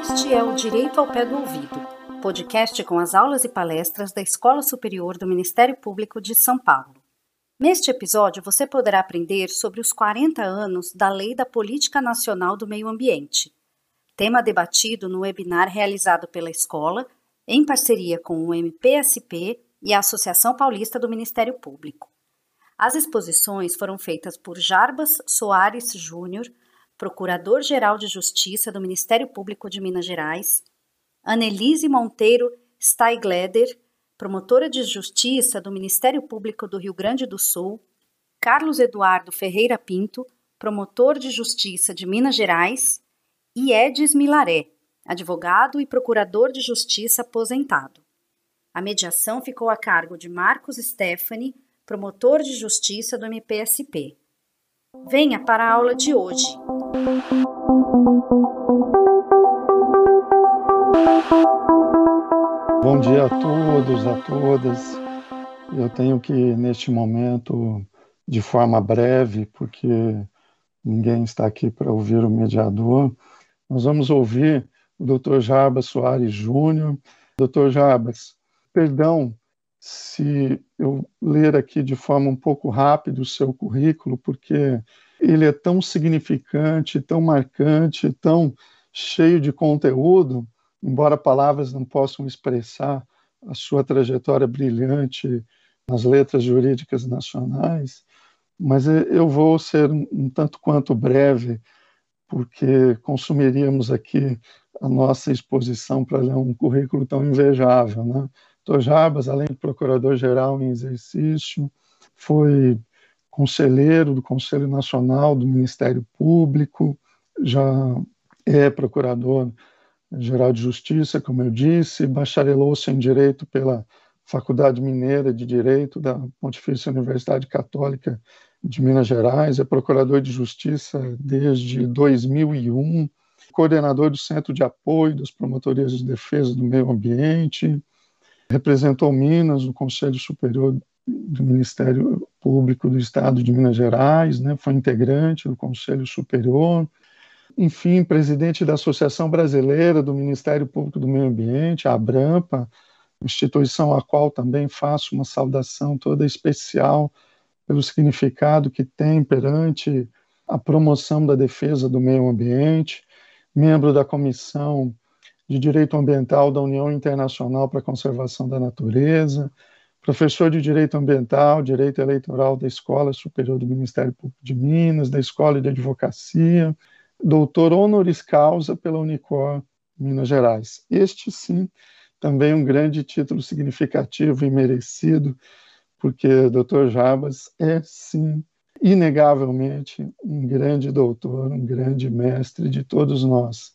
Este é o Direito ao Pé do Ouvido, podcast com as aulas e palestras da Escola Superior do Ministério Público de São Paulo. Neste episódio, você poderá aprender sobre os 40 anos da Lei da Política Nacional do Meio Ambiente, tema debatido no webinar realizado pela escola, em parceria com o MPSP e a Associação Paulista do Ministério Público. As exposições foram feitas por Jarbas Soares Júnior, Procurador-Geral de Justiça do Ministério Público de Minas Gerais, Annelise Monteiro Steigleder, promotora de Justiça do Ministério Público do Rio Grande do Sul, Carlos Eduardo Ferreira Pinto, promotor de Justiça de Minas Gerais, e Edis Milaré, advogado e procurador de Justiça aposentado. A mediação ficou a cargo de Marcos Stephanie, promotor de Justiça do MPSP. Venha para a aula de hoje. Bom dia a todos, a todas. Eu tenho que, neste momento, de forma breve, porque ninguém está aqui para ouvir o mediador, nós vamos ouvir o Dr. Jarbas Soares Júnior. Dr. Jarbas, perdão se eu ler aqui de forma um pouco rápida o seu currículo, porque ele é tão significante, tão marcante, tão cheio de conteúdo, embora palavras não possam expressar a sua trajetória brilhante nas letras jurídicas nacionais, mas eu vou ser um tanto quanto breve, porque consumiríamos aqui a nossa exposição para ler um currículo tão invejável, né? Dr. Jarbas, além de procurador-geral em exercício, foi conselheiro do Conselho Nacional do Ministério Público, já é procurador-geral de Justiça, como eu disse, bacharelou-se em Direito pela Faculdade Mineira de Direito da Pontifícia Universidade Católica de Minas Gerais, é procurador de Justiça desde 2001, coordenador do Centro de Apoio das Promotorias de Defesa do Meio Ambiente, representou Minas no Conselho Superior do Ministério Público do Estado de Minas Gerais, né, foi integrante do Conselho Superior, enfim, presidente da Associação Brasileira do Ministério Público do Meio Ambiente, a ABRAMPA, instituição a qual também faço uma saudação toda especial pelo significado que tem perante a promoção da defesa do meio ambiente, membro da Comissão de Direito Ambiental da União Internacional para a Conservação da Natureza, professor de Direito Ambiental, Direito Eleitoral da Escola Superior do Ministério Público de Minas, da Escola de Advocacia, doutor honoris causa pela Unicor Minas Gerais. Este, sim, também um grande título significativo e merecido, porque Dr. Jabas é, sim, inegavelmente um grande doutor, um grande mestre de todos nós.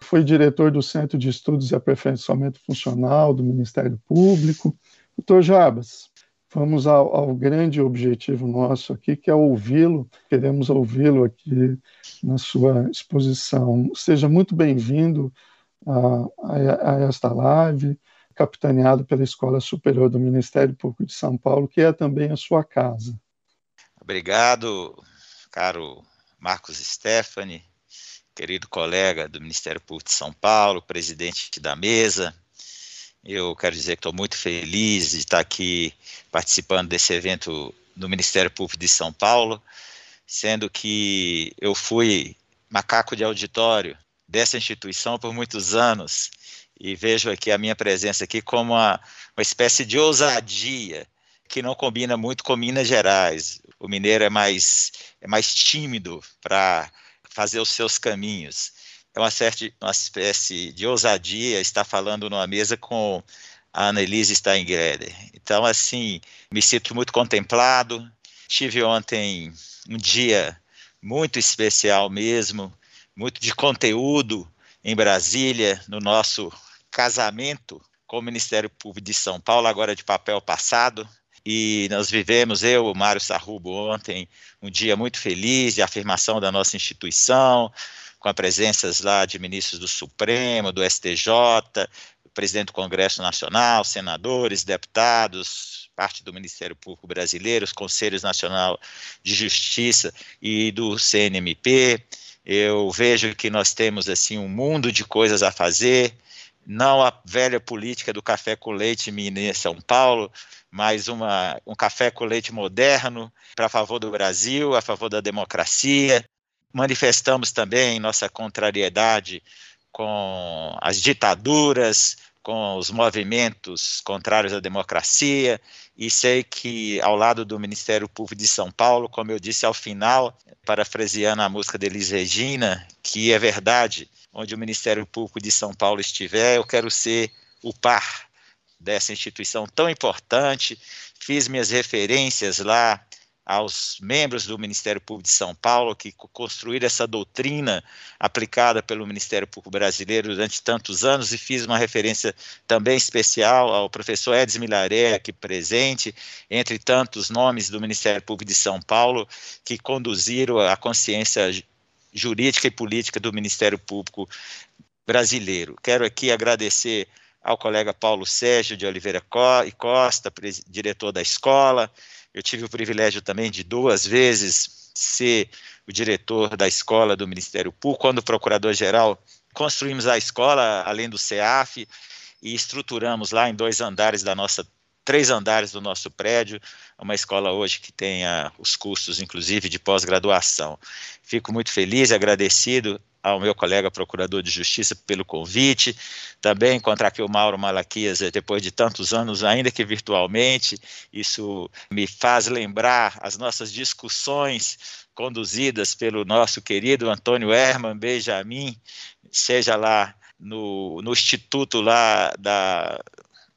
Foi diretor do Centro de Estudos e Aperfeiçoamento Funcional do Ministério Público. Doutor Jabas, vamos ao, ao, grande objetivo nosso aqui, que é ouvi-lo. Queremos ouvi-lo aqui na sua exposição. Seja muito bem-vindo a, a, a, esta live, capitaneado pela Escola Superior do Ministério Público de São Paulo, que é também a sua casa. Obrigado, caro Marcos Stephanie, querido colega do Ministério Público de São Paulo, presidente da mesa. Eu quero dizer que estou muito feliz de estar aqui participando desse evento do Ministério Público de São Paulo, sendo que eu fui macaco de auditório dessa instituição por muitos anos e vejo aqui a minha presença aqui como uma, uma espécie de ousadia que não combina muito com Minas Gerais. O mineiro é mais, é mais tímido para fazer os seus caminhos. É uma, certa, uma espécie de ousadia estar falando numa mesa com a Annelise Steingreder. Então, assim, me sinto muito contemplado. Tive ontem um dia muito especial mesmo, muito de conteúdo em Brasília, no nosso casamento com o Ministério Público de São Paulo, agora de papel passado e nós vivemos, eu, o Mário Sarrubo, ontem, um dia muito feliz de afirmação da nossa instituição, com a presença lá de ministros do Supremo, do STJ, presidente do Congresso Nacional, senadores, deputados, parte do Ministério Público Brasileiro, os Conselhos Nacional de Justiça e do CNMP. Eu vejo que nós temos assim um mundo de coisas a fazer, não a velha política do café com leite em São Paulo, mas uma, um café com leite moderno para favor do Brasil, a favor da democracia. Manifestamos também nossa contrariedade com as ditaduras, com os movimentos contrários à democracia, e sei que ao lado do Ministério Público de São Paulo, como eu disse ao final, parafraseando a música de Elis Regina, que é verdade, onde o Ministério Público de São Paulo estiver, eu quero ser o par dessa instituição tão importante. Fiz minhas referências lá aos membros do Ministério Público de São Paulo que construíram essa doutrina aplicada pelo Ministério Público Brasileiro durante tantos anos e fiz uma referência também especial ao professor Edson Milaré aqui presente, entre tantos nomes do Ministério Público de São Paulo que conduziram a consciência jurídica e política do Ministério Público brasileiro. Quero aqui agradecer ao colega Paulo Sérgio de Oliveira e Costa, diretor da escola. Eu tive o privilégio também de duas vezes ser o diretor da escola do Ministério Público, quando procurador-geral construímos a escola, além do CEAF, e estruturamos lá em dois andares da nossa três andares do nosso prédio, uma escola hoje que tenha os cursos, inclusive, de pós-graduação. Fico muito feliz e agradecido ao meu colega procurador de justiça pelo convite, também encontrar aqui o Mauro Malaquias eh, depois de tantos anos, ainda que virtualmente, isso me faz lembrar as nossas discussões conduzidas pelo nosso querido Antônio Herman Benjamin, seja lá no, no instituto lá da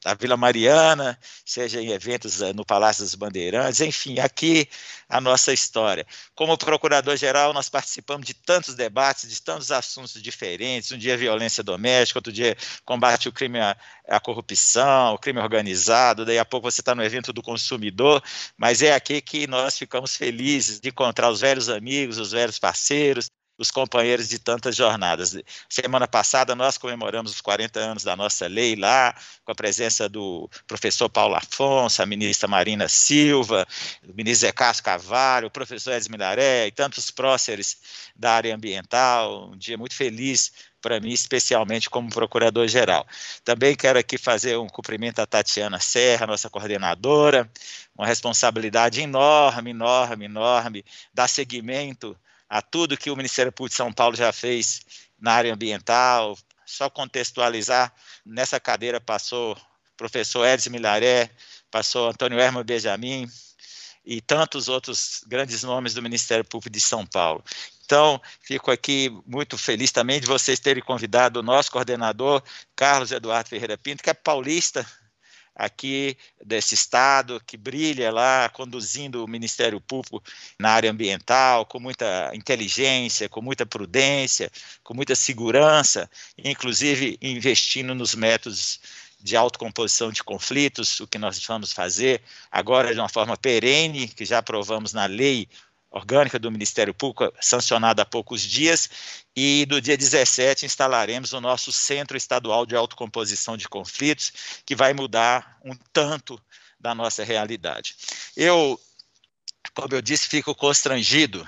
da Vila Mariana, seja em eventos eh, no Palácio dos Bandeirantes, enfim, aqui a nossa história. Como procurador-geral, nós participamos de tantos debates, de tantos assuntos diferentes, um dia violência doméstica, outro dia combate ao crime, à corrupção, o crime organizado, daí a pouco você está no evento do consumidor, mas é aqui que nós ficamos felizes de encontrar os velhos amigos, os velhos parceiros, os companheiros de tantas jornadas. Semana passada nós comemoramos os 40 anos da nossa lei lá, com a presença do professor Paulo Afonso, a ministra Marina Silva, o ministro Zé Cássio Cavalho, o professor Edson Milaré e tantos próceres da área ambiental. Um dia muito feliz para mim, especialmente como procurador-geral. Também quero aqui fazer um cumprimento à Tatiana Serra, nossa coordenadora, uma responsabilidade enorme, enorme, enorme, dar seguimento a tudo que o Ministério Público de São Paulo já fez na área ambiental. Só contextualizar, nessa cadeira passou o professor Edson Milaré, passou Antônio Herman Benjamin e tantos outros grandes nomes do Ministério Público de São Paulo. Então, fico aqui muito feliz também de vocês terem convidado o nosso coordenador, Carlos Eduardo Ferreira Pinto, que é paulista, aqui desse estado, que brilha lá, conduzindo o Ministério Público na área ambiental, com muita inteligência, com muita prudência, com muita segurança, inclusive investindo nos métodos de autocomposição de conflitos, o que nós vamos fazer agora de uma forma perene, que já aprovamos na lei orgânica do Ministério Público, sancionada há poucos dias, e no dia 17 instalaremos o nosso Centro Estadual de Autocomposição de Conflitos, que vai mudar um tanto da nossa realidade. Eu, como eu disse, fico constrangido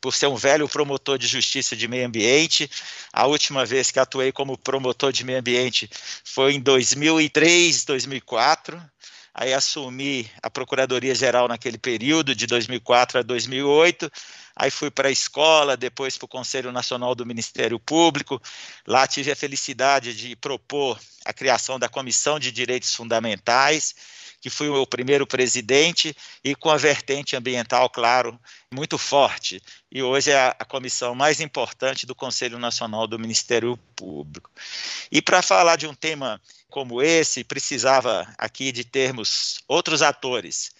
por ser um velho promotor de justiça de meio ambiente. A última vez que atuei como promotor de meio ambiente foi em 2003, 2004 aí assumi a Procuradoria-Geral naquele período, de 2004 a 2008, aí fui para a escola, depois para o Conselho Nacional do Ministério Público, lá tive a felicidade de propor a criação da Comissão de Direitos Fundamentais, que fui o primeiro presidente, e com a vertente ambiental, claro, muito forte. E hoje é a, a comissão mais importante do Conselho Nacional do Ministério Público. E para falar de um tema como esse, precisava aqui de termos outros atores.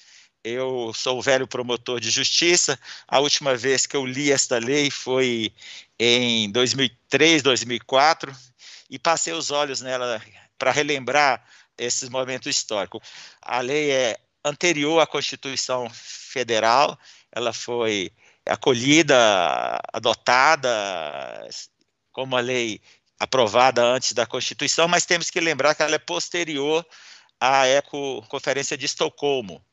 Eu sou o velho promotor de justiça. A última vez que eu li esta lei foi em 2003, 2004, e passei os olhos nela para relembrar esses momentos históricos. A lei é anterior à Constituição Federal, ela foi acolhida, adotada como uma lei aprovada antes da Constituição, mas temos que lembrar que ela é posterior à Eco Conferência de Estocolmo.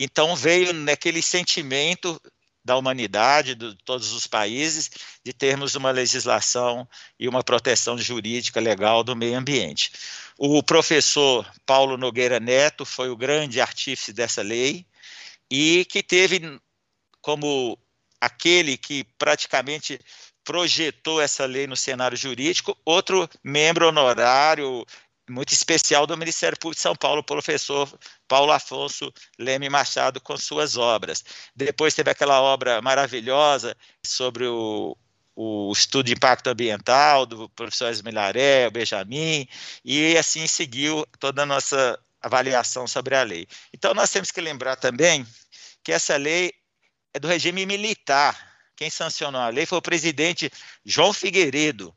Então veio naquele sentimento da humanidade, de todos os países, de termos uma legislação e uma proteção jurídica legal do meio ambiente. O professor Paulo Nogueira Neto foi o grande artífice dessa lei e que teve como aquele que praticamente projetou essa lei no cenário jurídico, outro membro honorário muito especial do Ministério Público de São Paulo, professor Paulo Afonso Leme Machado, com suas obras. Depois teve aquela obra maravilhosa sobre o, o estudo de impacto ambiental do professor Esmilaré, o Benjamin, e assim seguiu toda a nossa avaliação sobre a lei. Então, nós temos que lembrar também que essa lei é do regime militar. Quem sancionou a lei foi o presidente João Figueiredo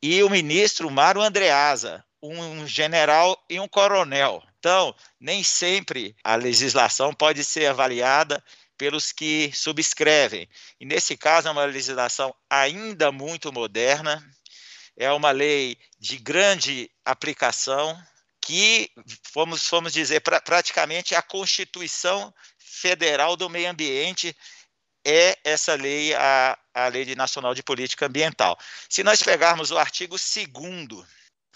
e o ministro Mário Andreasa, um general e um coronel. Então, nem sempre a legislação pode ser avaliada pelos que subscrevem. E nesse caso é uma legislação ainda muito moderna, é uma lei de grande aplicação que, vamos, vamos dizer, pra, praticamente a Constituição Federal do Meio Ambiente é essa lei, a, a Lei Nacional de Política Ambiental. Se nós pegarmos o artigo 2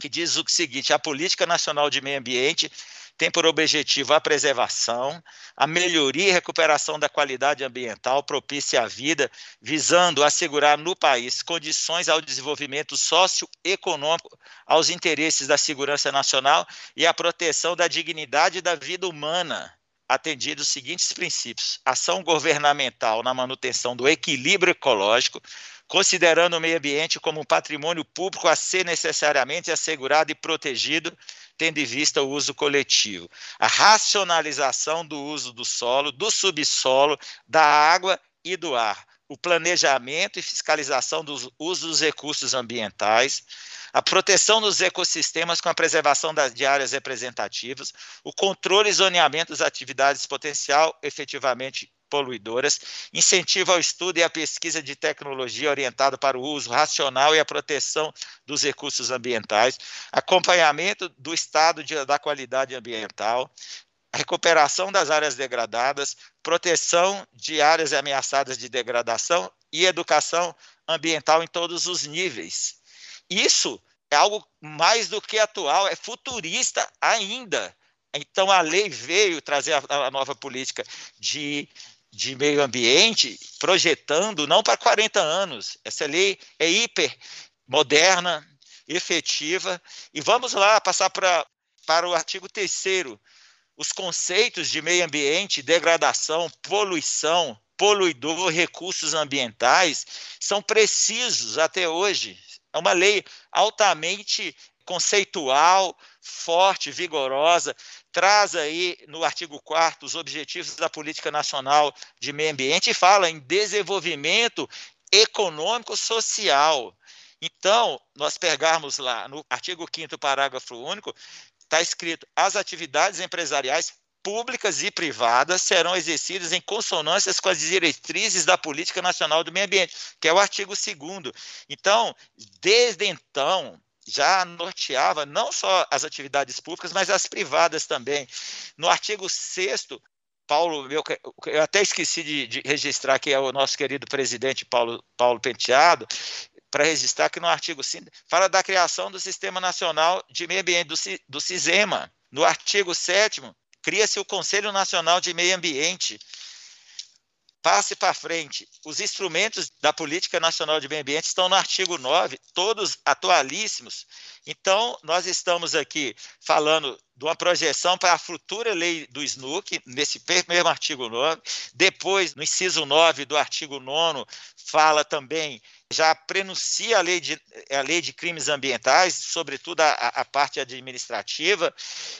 que diz o seguinte: a Política Nacional de Meio Ambiente tem por objetivo a preservação, a melhoria e recuperação da qualidade ambiental propícia à vida, visando assegurar no país condições ao desenvolvimento socioeconômico, aos interesses da segurança nacional e à proteção da dignidade da vida humana atendidos os seguintes princípios: ação governamental na manutenção do equilíbrio ecológico, considerando o meio ambiente como um patrimônio público a ser necessariamente assegurado e protegido, tendo em vista o uso coletivo. A racionalização do uso do solo, do subsolo, da água e do ar. O planejamento e fiscalização do uso dos recursos ambientais, a proteção dos ecossistemas com a preservação das, áreas representativas, o controle e zoneamento das atividades potencial efetivamente poluidoras, incentivo ao estudo e à pesquisa de tecnologia orientado para o uso racional e a proteção dos recursos ambientais, acompanhamento do estado de, da qualidade ambiental, recuperação das áreas degradadas, proteção de áreas ameaçadas de degradação e educação ambiental em todos os níveis. Isso é algo mais do que atual, é futurista ainda. Então a lei veio trazer a, a nova política de de meio ambiente projetando não para 40 anos. Essa lei é hiper moderna, efetiva. E vamos lá passar para, para o artigo 3 os conceitos de meio ambiente, degradação, poluição, poluidor, recursos ambientais são precisos até hoje. É uma lei altamente conceitual, forte, vigorosa, traz aí no artigo 4 os objetivos da Política Nacional de Meio Ambiente e fala em desenvolvimento econômico social. Então, nós pegarmos lá no artigo 5 parágrafo único, está escrito: as atividades empresariais públicas e privadas serão exercidas em consonância com as diretrizes da Política Nacional do Meio Ambiente, que é o artigo 2 Então, desde então, já norteava não só as atividades públicas, mas as privadas também. No artigo 6 Paulo, eu, eu, até esqueci de, de, registrar que é o nosso querido presidente Paulo, Paulo Penteado, para registrar que no artigo 5 fala da criação do Sistema Nacional de Meio Ambiente, do, do CISEMA. No artigo 7 cria-se o Conselho Nacional de Meio Ambiente, passe para frente. Os instrumentos da Política Nacional de Meio Ambiente estão no artigo 9, todos atualíssimos. Então, nós estamos aqui falando de uma projeção para a futura lei do SNUC, nesse mesmo artigo 9. Depois, no inciso 9 do artigo 9, fala também, já prenuncia a lei de, a lei de crimes ambientais, sobretudo a, a parte administrativa.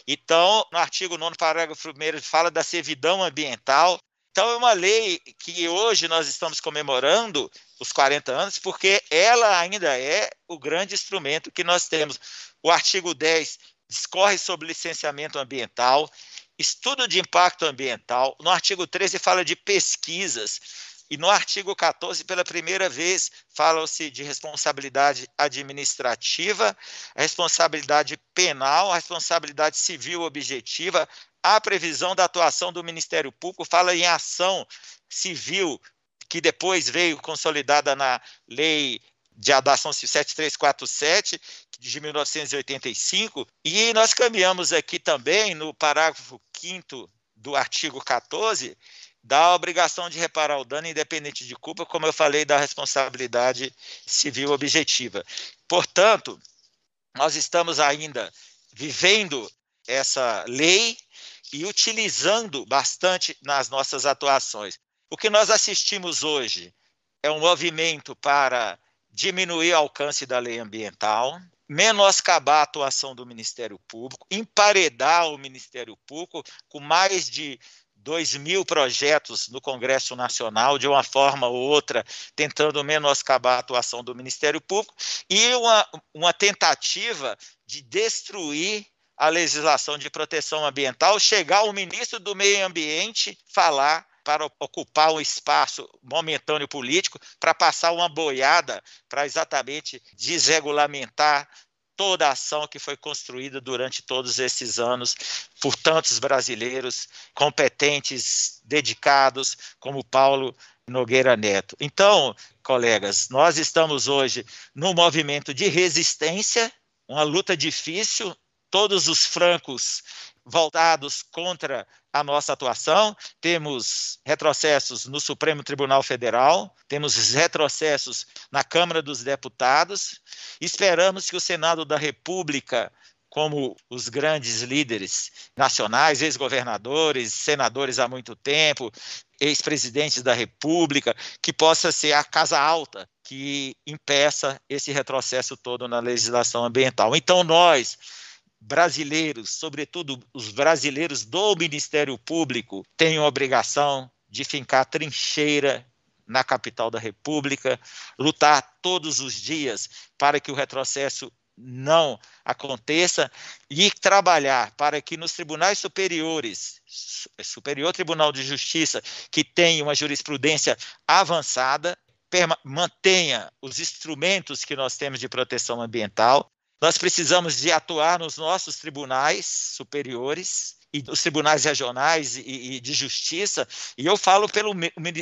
Então, no artigo 9, parágrafo 1, fala da servidão ambiental. Então, é uma lei que hoje nós estamos comemorando os 40 anos, porque ela ainda é o grande instrumento que nós temos. O artigo 10 discorre sobre licenciamento ambiental, estudo de impacto ambiental. No artigo 13 fala de pesquisas. E no artigo 14, pela primeira vez, fala-se de responsabilidade administrativa, responsabilidade penal, responsabilidade civil objetiva, a previsão da atuação do Ministério Público, fala em ação civil, que depois veio consolidada na Lei de Adação 7347, de 1985, e nós caminhamos aqui também no parágrafo 5 do artigo 14, da obrigação de reparar o dano independente de culpa, como eu falei, da responsabilidade civil objetiva. Portanto, nós estamos ainda vivendo essa lei e utilizando bastante nas nossas atuações. O que nós assistimos hoje é um movimento para diminuir o alcance da lei ambiental, menoscabar a atuação do Ministério Público, emparedar o Ministério Público com mais de 2 mil projetos no Congresso Nacional, de uma forma ou outra, tentando menoscabar a atuação do Ministério Público, e uma, uma tentativa de destruir a legislação de proteção ambiental, chegar o ministro do Meio Ambiente falar para ocupar um espaço momentâneo político, para passar uma boiada, para exatamente desregulamentar toda a ação que foi construída durante todos esses anos por tantos brasileiros competentes, dedicados, como Paulo Nogueira Neto. Então, colegas, nós estamos hoje num movimento de resistência, uma luta difícil, todos os francos voltados contra a nossa atuação, temos retrocessos no Supremo Tribunal Federal, temos retrocessos na Câmara dos Deputados. Esperamos que o Senado da República como os grandes líderes nacionais, ex-governadores, senadores há muito tempo, ex-presidentes da República, que possa ser a casa alta que impeça esse retrocesso todo na legislação ambiental. Então, nós, brasileiros, sobretudo os brasileiros do Ministério Público, têm a obrigação de fincar trincheira na capital da República, lutar todos os dias para que o retrocesso não aconteça e trabalhar para que nos tribunais superiores, Superior Tribunal de Justiça, que tem uma jurisprudência avançada, mantenha os instrumentos que nós temos de proteção ambiental, nós precisamos de atuar nos nossos tribunais superiores e os tribunais regionais e, e, de justiça, e eu falo pelo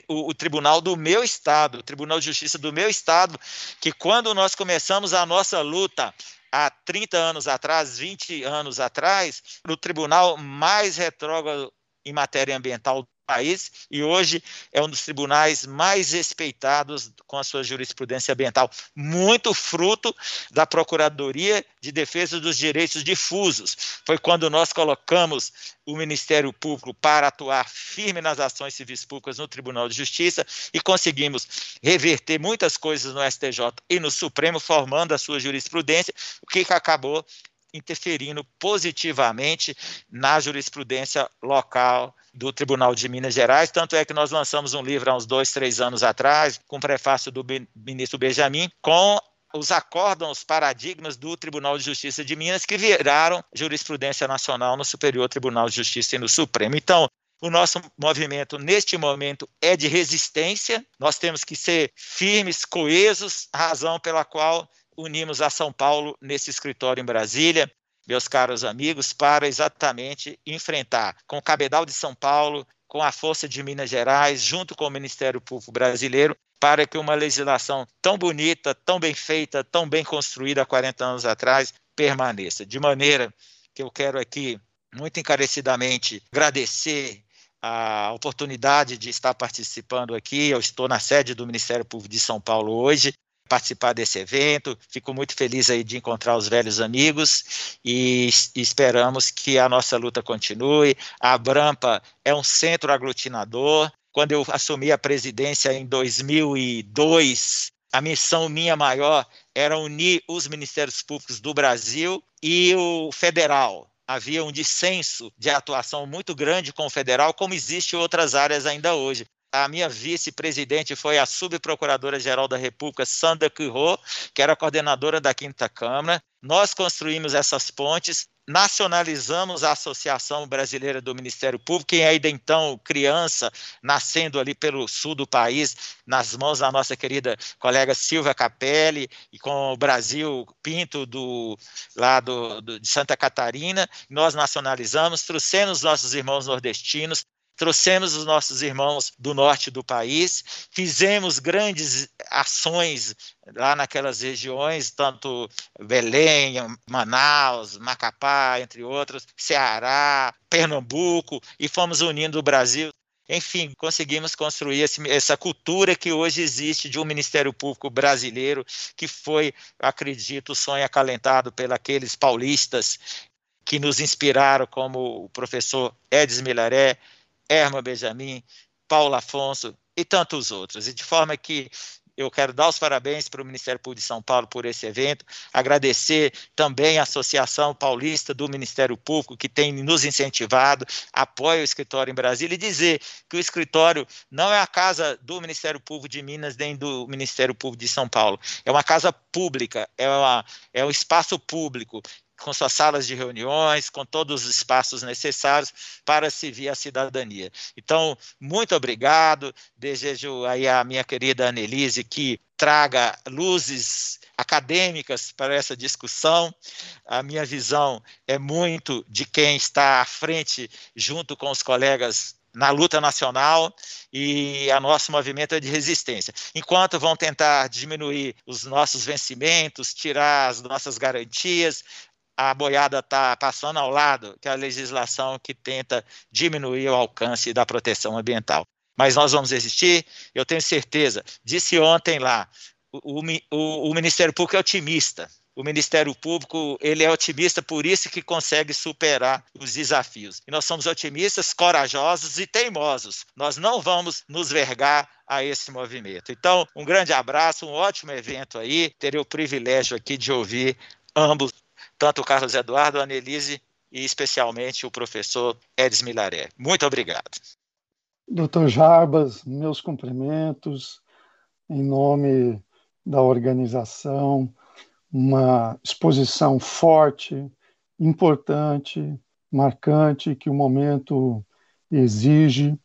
o, o, tribunal do meu estado, o Tribunal de Justiça do meu estado, que quando nós começamos a nossa luta há 30 anos atrás, 20 anos atrás, o tribunal mais retrógrado em matéria ambiental país e hoje é um dos tribunais mais respeitados com a sua jurisprudência ambiental, muito fruto da Procuradoria de Defesa dos Direitos Difusos. Foi quando nós colocamos o Ministério Público para atuar firme nas ações civis públicas no Tribunal de Justiça e conseguimos reverter muitas coisas no STJ e no Supremo, formando a sua jurisprudência, o que acabou interferindo positivamente na jurisprudência local do Tribunal de Minas Gerais. Tanto é que nós lançamos um livro há uns dois, três anos atrás, com prefácio do ministro Benjamin, com os acórdãos, paradigmas do Tribunal de Justiça de Minas, que viraram jurisprudência nacional no Superior Tribunal de Justiça e no Supremo. Então, o nosso movimento, neste momento, é de resistência. Nós temos que ser firmes, coesos, razão pela qual unimos a São Paulo nesse escritório em Brasília, meus caros amigos, para exatamente enfrentar com o Cabedal de São Paulo, com a Força de Minas Gerais, junto com o Ministério Público Brasileiro, para que uma legislação tão bonita, tão bem feita, tão bem construída há 40 anos atrás permaneça. De maneira que eu quero aqui, muito encarecidamente, agradecer a oportunidade de estar participando aqui. Eu estou na sede do Ministério Público de São Paulo hoje participar desse evento. Fico muito feliz aí de encontrar os velhos amigos e esperamos que a nossa luta continue. A Abrampa é um centro aglutinador. Quando eu assumi a presidência em 2002, a missão minha maior era unir os ministérios públicos do Brasil e o federal. Havia um dissenso de atuação muito grande com o federal, como existe em outras áreas ainda hoje a minha vice-presidente foi a subprocuradora-geral da República, Sandra Quirô, que era coordenadora da Quinta Câmara. Nós construímos essas pontes nacionalizamos a Associação Brasileira do Ministério Público, e ainda então criança, nascendo ali pelo sul do país, nas mãos da nossa querida colega Silvia Capelli, e com o Brasil Pinto do, lá do, do, de Santa Catarina, nós nacionalizamos, trouxemos nossos irmãos nordestinos, trouxemos os nossos irmãos do norte do país, fizemos grandes ações lá naquelas regiões, tanto Belém, Manaus, Macapá, entre outros, Ceará, Pernambuco, e fomos unindo o Brasil. Enfim, conseguimos construir esse, essa cultura que hoje existe de um Ministério Público brasileiro, que foi, acredito, o sonho acalentado pelos paulistas que nos inspiraram, como o professor Edson Milaré, Erma Benjamin, Paulo Afonso e tantos outros. E de forma que eu quero dar os parabéns para o Ministério Público de São Paulo por esse evento, agradecer também a Associação Paulista do Ministério Público, que tem nos incentivado, apoia o escritório em Brasília, e dizer que o escritório não é a casa do Ministério Público de Minas nem do Ministério Público de São Paulo, é uma casa pública, é, uma, é um espaço público com suas salas de reuniões, com todos os espaços necessários para servir a cidadania. Então, muito obrigado. Desejo aí à minha querida Annelise que traga luzes acadêmicas para essa discussão. A minha visão é muito de quem está à frente, junto com os colegas na luta nacional e a nosso movimento é de resistência. Enquanto vão tentar diminuir os nossos vencimentos, tirar as nossas garantias, a boiada está passando ao lado, que é a legislação que tenta diminuir o alcance da proteção ambiental. Mas nós vamos existir, eu tenho certeza. Disse ontem lá, o, o, o Ministério Público é otimista. O Ministério Público ele é otimista, por isso que consegue superar os desafios. E nós somos otimistas, corajosos e teimosos. Nós não vamos nos vergar a esse movimento. Então, um grande abraço, um ótimo evento aí. Terei o privilégio aqui de ouvir ambos tanto o Carlos Eduardo, a Annelise e especialmente o professor Edson Milaré. Muito obrigado. Doutor Jarbas, meus cumprimentos em nome da organização, uma exposição forte, importante, marcante que o momento exige.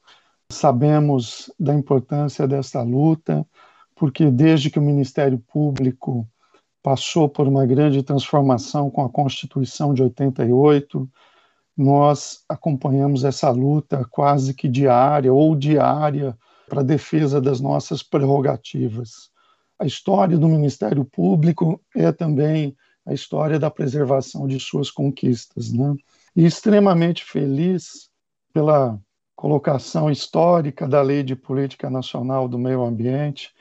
Sabemos da importância dessa luta, porque desde que o Ministério Público passou por uma grande transformação com a Constituição de 88. Nós acompanhamos essa luta quase que diária ou diária para a defesa das nossas prerrogativas. A história do Ministério Público é também a história da preservação de suas conquistas. Né? E extremamente feliz pela colocação histórica da Lei de Política Nacional do Meio Ambiente,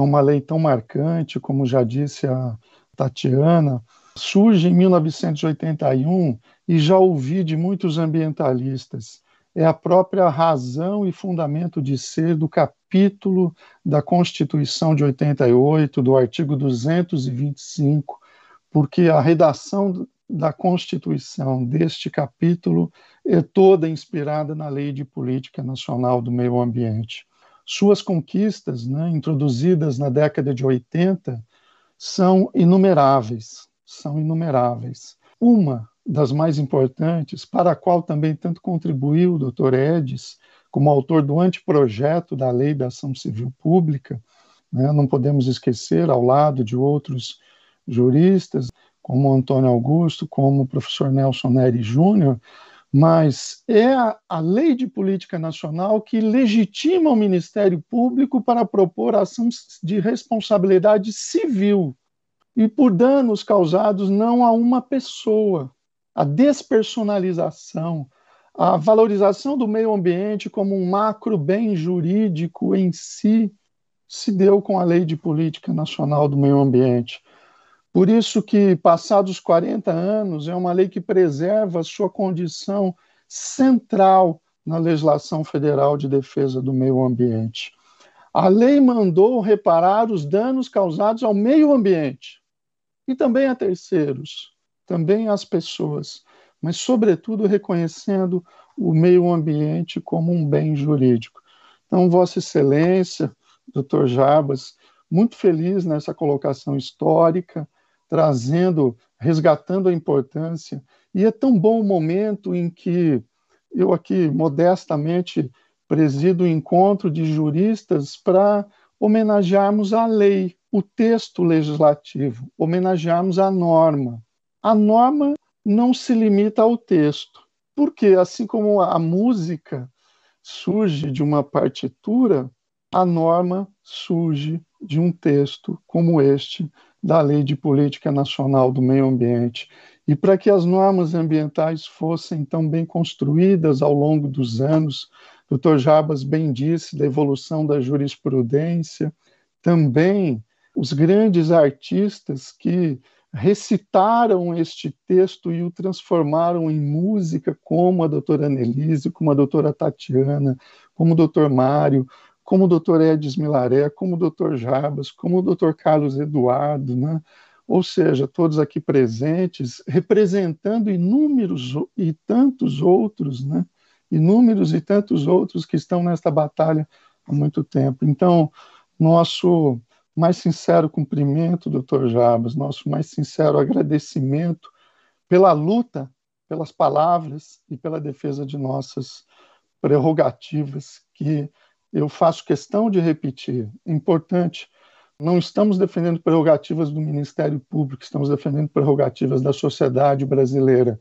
é uma lei tão marcante, como já disse a Tatiana, surge em 1981 e já ouvi de muitos ambientalistas. É a própria razão e fundamento de ser do capítulo da Constituição de 88, do artigo 225, porque a redação da Constituição deste capítulo é toda inspirada na Lei de Política Nacional do Meio Ambiente. Suas conquistas, né, introduzidas na década de 80, são inumeráveis, são inumeráveis. Uma das mais importantes, para a qual também tanto contribuiu o Dr. Edis, como autor do anteprojeto da Lei da Ação Civil Pública, né, não podemos esquecer, ao lado de outros juristas, como Antônio Augusto, como o professor Nelson Neri Júnior, mas é a, a, lei de política nacional que legitima o Ministério Público para propor ação de responsabilidade civil e por danos causados não a uma pessoa. A despersonalização, a valorização do meio ambiente como um macro bem jurídico em si se deu com a Lei de Política Nacional do Meio Ambiente. Por isso que, passados 40 anos, é uma lei que preserva sua condição central na legislação federal de defesa do meio ambiente. A lei mandou reparar os danos causados ao meio ambiente e também a terceiros, também às pessoas, mas, sobretudo, reconhecendo o meio ambiente como um bem jurídico. Então, Vossa Excelência, Dr. Jabas, muito feliz nessa colocação histórica trazendo, resgatando a importância E é tão bom o momento em que eu aqui modestamente presido o encontro de juristas para homenagearmos a lei, o texto legislativo, homenagearmos a norma. A norma não se limita ao texto, porque assim como a música surge de uma partitura, a norma surge de um texto como este da Lei de Política Nacional do Meio Ambiente. E para que as normas ambientais fossem tão bem construídas ao longo dos anos, o Dr. Jabas bem disse da evolução da jurisprudência, também os grandes artistas que recitaram este texto e o transformaram em música, como a doutora Annelise, como a doutora Tatiana, como o doutor Mário, como o doutor Edis Milaré, como o doutor Jabas, como o doutor Carlos Eduardo, né? ou seja, todos aqui presentes, representando inúmeros e tantos outros, né? inúmeros e tantos outros que estão nesta batalha há muito tempo. Então, nosso mais sincero cumprimento, doutor Jabas, nosso mais sincero agradecimento pela luta, pelas palavras e pela defesa de nossas prerrogativas, que eu faço questão de repetir. Importante, não estamos defendendo prerrogativas do Ministério Público, estamos defendendo prerrogativas da sociedade brasileira.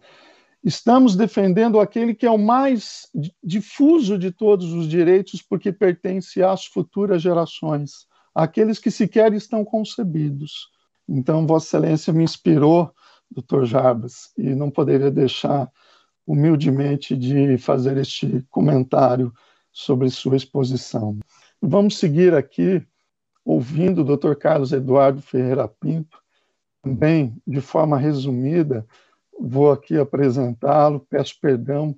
Estamos defendendo aquele que é o mais difuso de todos os direitos, porque pertence às futuras gerações aqueles que sequer estão concebidos. Então, Vossa Excelência me inspirou, doutor Jarbas, e não poderia deixar humildemente de fazer este comentário sobre sua exposição. Vamos seguir aqui ouvindo o doutor Carlos Eduardo Ferreira Pinto, também de forma resumida, vou aqui apresentá-lo, peço perdão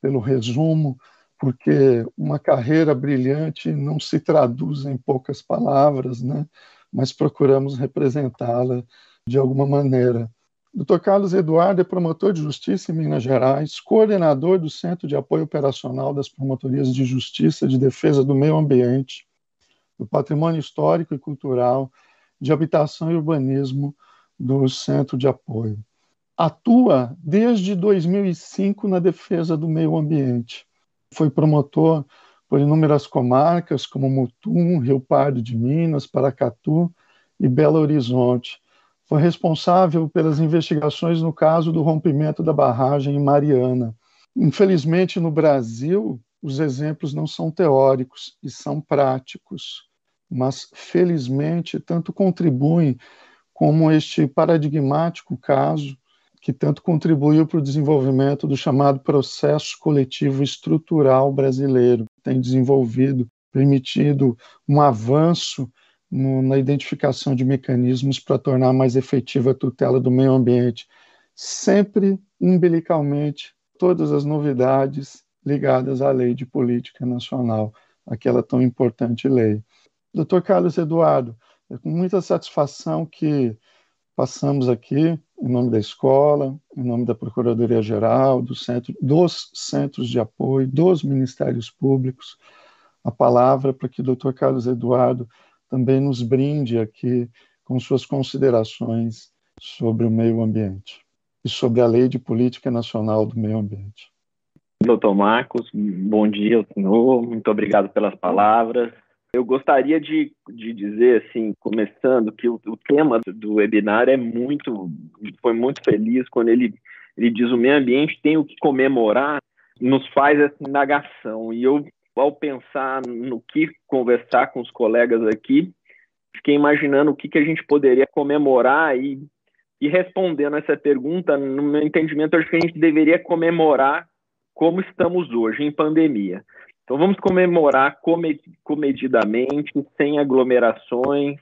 pelo resumo, porque uma carreira brilhante não se traduz em poucas palavras, né? mas procuramos representá-la de alguma maneira. Dr. Carlos Eduardo é promotor de justiça em Minas Gerais, coordenador do Centro de Apoio Operacional das Promotorias de Justiça de Defesa do Meio Ambiente, do Patrimônio Histórico e Cultural, de Habitação e Urbanismo do Centro de Apoio. Atua desde 2005 na defesa do meio ambiente foi promotor por inúmeras comarcas, como Mutum, Rio Pardo de Minas, Paracatu e Belo Horizonte. Foi responsável pelas investigações no caso do rompimento da barragem em Mariana. Infelizmente, no Brasil, os exemplos não são teóricos e são práticos, mas felizmente tanto contribuem como este paradigmático caso que tanto contribuiu para o desenvolvimento do chamado processo coletivo estrutural brasileiro, tem desenvolvido, permitido um avanço no, na identificação de mecanismos para tornar mais efetiva a tutela do meio ambiente, sempre umbilicalmente todas as novidades ligadas à lei de política nacional, aquela tão importante lei. Doutor Carlos Eduardo, é com muita satisfação que passamos aqui, em nome da escola, em nome da Procuradoria-Geral, do centro, dos centros de apoio, dos ministérios públicos, a palavra para que o doutor Carlos Eduardo também nos brinde aqui com suas considerações sobre o meio ambiente e sobre a Lei de Política Nacional do Meio Ambiente. Doutor Marcos, bom dia, senhor. Muito obrigado pelas palavras. Eu gostaria de, de dizer, assim, começando, que o, o, tema do webinar é muito, foi muito feliz quando ele, ele diz o meio ambiente tem o que comemorar, nos faz essa indagação. E eu, ao pensar no que conversar com os colegas aqui, fiquei imaginando o que, que a gente poderia comemorar e, e respondendo essa pergunta, no meu entendimento, acho que a gente deveria comemorar como estamos hoje, em pandemia. Então vamos comemorar comedidamente, sem aglomerações,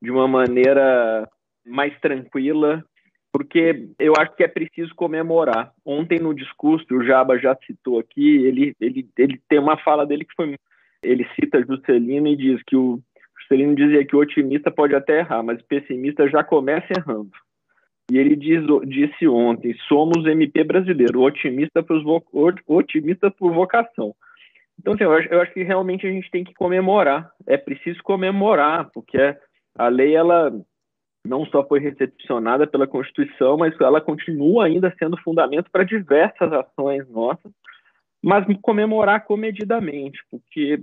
de uma maneira mais tranquila, porque eu acho que é preciso comemorar. Ontem no discurso, o Jaba já citou aqui, ele, ele, ele tem uma fala dele que foi. Ele cita Juscelino e diz que o Juscelino dizia que o otimista pode até errar, mas o pessimista já começa errando. E ele diz, disse ontem: somos MP brasileiro, otimista por, otimista por vocação. Então, assim, eu acho, eu acho que realmente a gente tem que comemorar. É preciso comemorar, porque a lei, ela, não só foi recepcionada pela Constituição, mas ela continua ainda sendo fundamento para diversas ações nossas, mas comemorar comedidamente, porque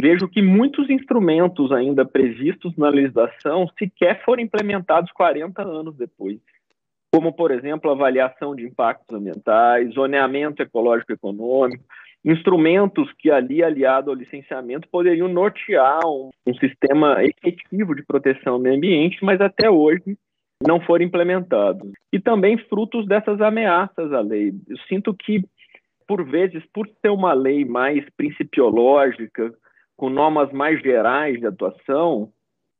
vejo que muitos instrumentos ainda previstos na legislação sequer foram implementados 40 anos depois, como, por exemplo, avaliação de impactos ambientais, zoneamento ecológico econômico, instrumentos que ali, aliado ao licenciamento, poderiam nortear um, um sistema efetivo de proteção ao meio ambiente, mas até hoje não foram implementados. E também frutos dessas ameaças à lei. Eu sinto que, por vezes, por ser uma lei mais principiológica, com normas mais gerais de atuação,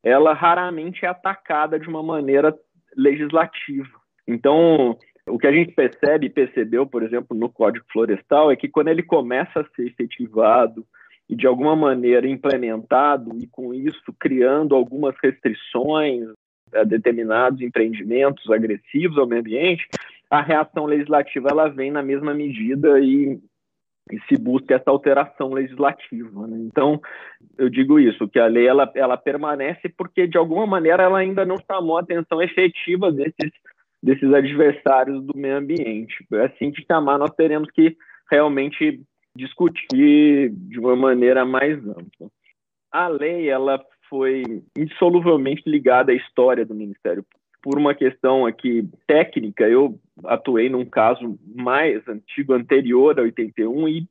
ela raramente é atacada de uma maneira legislativa. Então, o que a gente percebe e percebeu, por exemplo, no Código Florestal, é que quando ele começa a ser efetivado e de alguma maneira implementado, e com isso criando algumas restrições a determinados empreendimentos agressivos ao meio ambiente, a reação legislativa ela vem na mesma medida e, e se busca essa alteração legislativa. Né? Então, eu digo isso, que a lei ela, ela permanece porque, de alguma maneira, ela ainda não chamou a atenção efetiva desses desses adversários do meio ambiente. É assim que chamar, nós teremos que realmente discutir de uma maneira mais ampla. A lei ela foi insoluvelmente ligada à história do Ministério por uma questão aqui técnica, eu atuei num caso mais antigo, anterior a 81, e,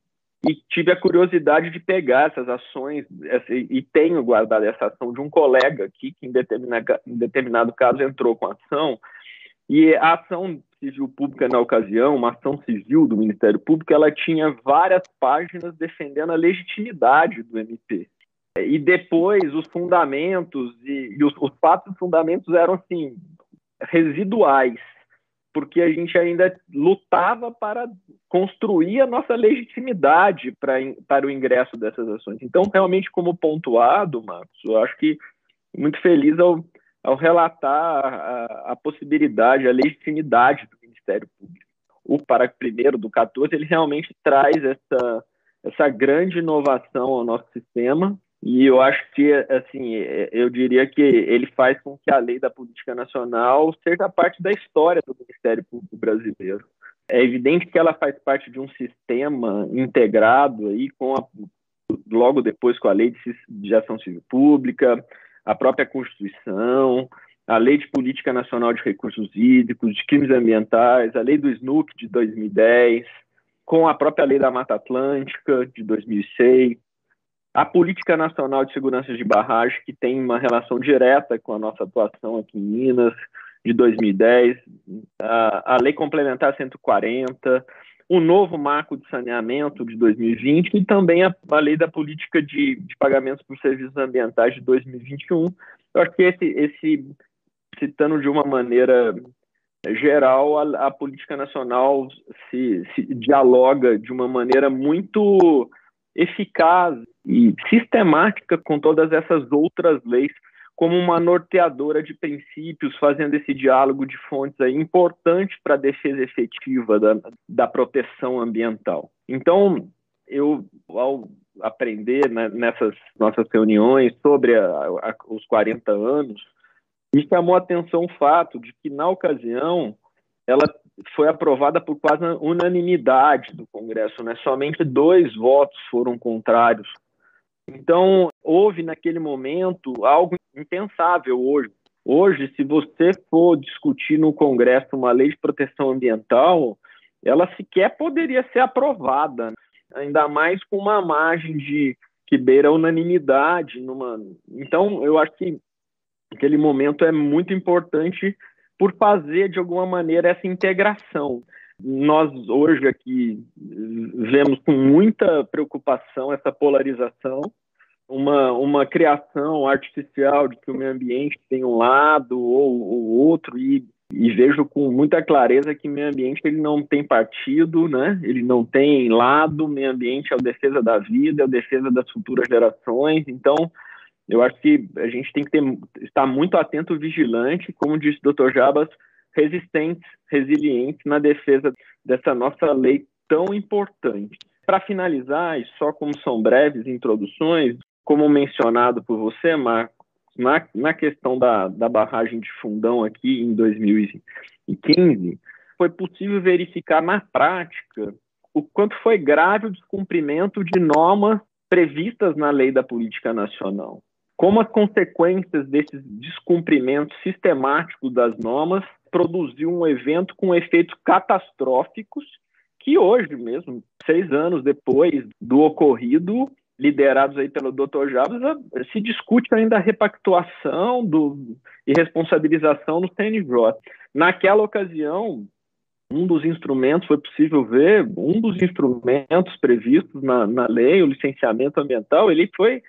e tive a curiosidade de pegar essas ações, essa, e tenho guardado essa ação de um colega aqui, que em determinado, em determinado caso entrou com a ação, e a ação civil pública na ocasião, uma ação civil do Ministério Público, ela tinha várias páginas defendendo a legitimidade do MP. E depois os fundamentos e, e os, os fatos fundamentos eram assim residuais, porque a gente ainda lutava para construir a nossa legitimidade para, para o ingresso dessas ações. Então, realmente, como pontuado, Marcos, eu acho que muito feliz ao ao relatar a, a, possibilidade, a legitimidade do Ministério Público. O parágrafo primeiro do 14, ele realmente traz essa, essa grande inovação ao nosso sistema, e eu acho que, assim, eu diria que ele faz com que a lei da política nacional seja parte da história do Ministério Público brasileiro. É evidente que ela faz parte de um sistema integrado aí com a, logo depois com a lei de, de ação civil pública, a própria Constituição, a Lei de Política Nacional de Recursos Hídricos, de Crimes Ambientais, a Lei do SNUC de 2010, com a própria Lei da Mata Atlântica de 2006, a Política Nacional de Segurança de Barragem, que tem uma relação direta com a nossa atuação aqui em Minas, de 2010, a, a Lei Complementar 140, o novo marco de saneamento de 2020 e também a, a lei da política de, de, pagamentos por serviços ambientais de 2021. Eu acho que esse, esse citando de uma maneira geral, a, a política nacional se, se dialoga de uma maneira muito eficaz e sistemática com todas essas outras leis como uma norteadora de princípios, fazendo esse diálogo de fontes aí importante para a defesa efetiva da, da proteção ambiental. Então, eu, ao aprender né, nessas nossas reuniões sobre a, a, os 40 anos, me chamou a atenção o fato de que, na ocasião, ela foi aprovada por quase unanimidade do Congresso, né? somente dois votos foram contrários então, houve naquele momento algo impensável hoje. Hoje, se você for discutir no Congresso uma lei de proteção ambiental, ela sequer poderia ser aprovada, ainda mais com uma margem de que beira unanimidade. Numa... Então, eu acho que aquele momento é muito importante por fazer, de alguma maneira, essa integração. Nós, hoje, aqui, vemos com muita preocupação essa polarização, uma, uma criação artificial de que o meio ambiente tem um lado ou, ou outro, e, e, vejo com muita clareza que o meio ambiente ele não tem partido, né? ele não tem lado, o meio ambiente é a defesa da vida, é a defesa das futuras gerações, então eu acho que a gente tem que ter, estar muito atento, vigilante, como disse o Dr. Jabas, resistentes, resilientes na defesa dessa nossa lei tão importante. Para finalizar, e só como são breves introduções, como mencionado por você, Marco, Na, na questão da, da barragem de fundão aqui em 2015, foi possível verificar na prática o quanto foi grave o descumprimento de normas previstas na lei da política nacional. Como as consequências desses descumprimentos sistemáticos das normas produziu um evento com efeitos catastróficos que hoje mesmo, seis anos depois do ocorrido, liderados aí pelo Dr. Jabas, se discute ainda a repactuação do, e responsabilização no CNJ. Naquela ocasião, um dos instrumentos, foi possível ver, um dos instrumentos previstos na, na lei, o licenciamento ambiental, ele foi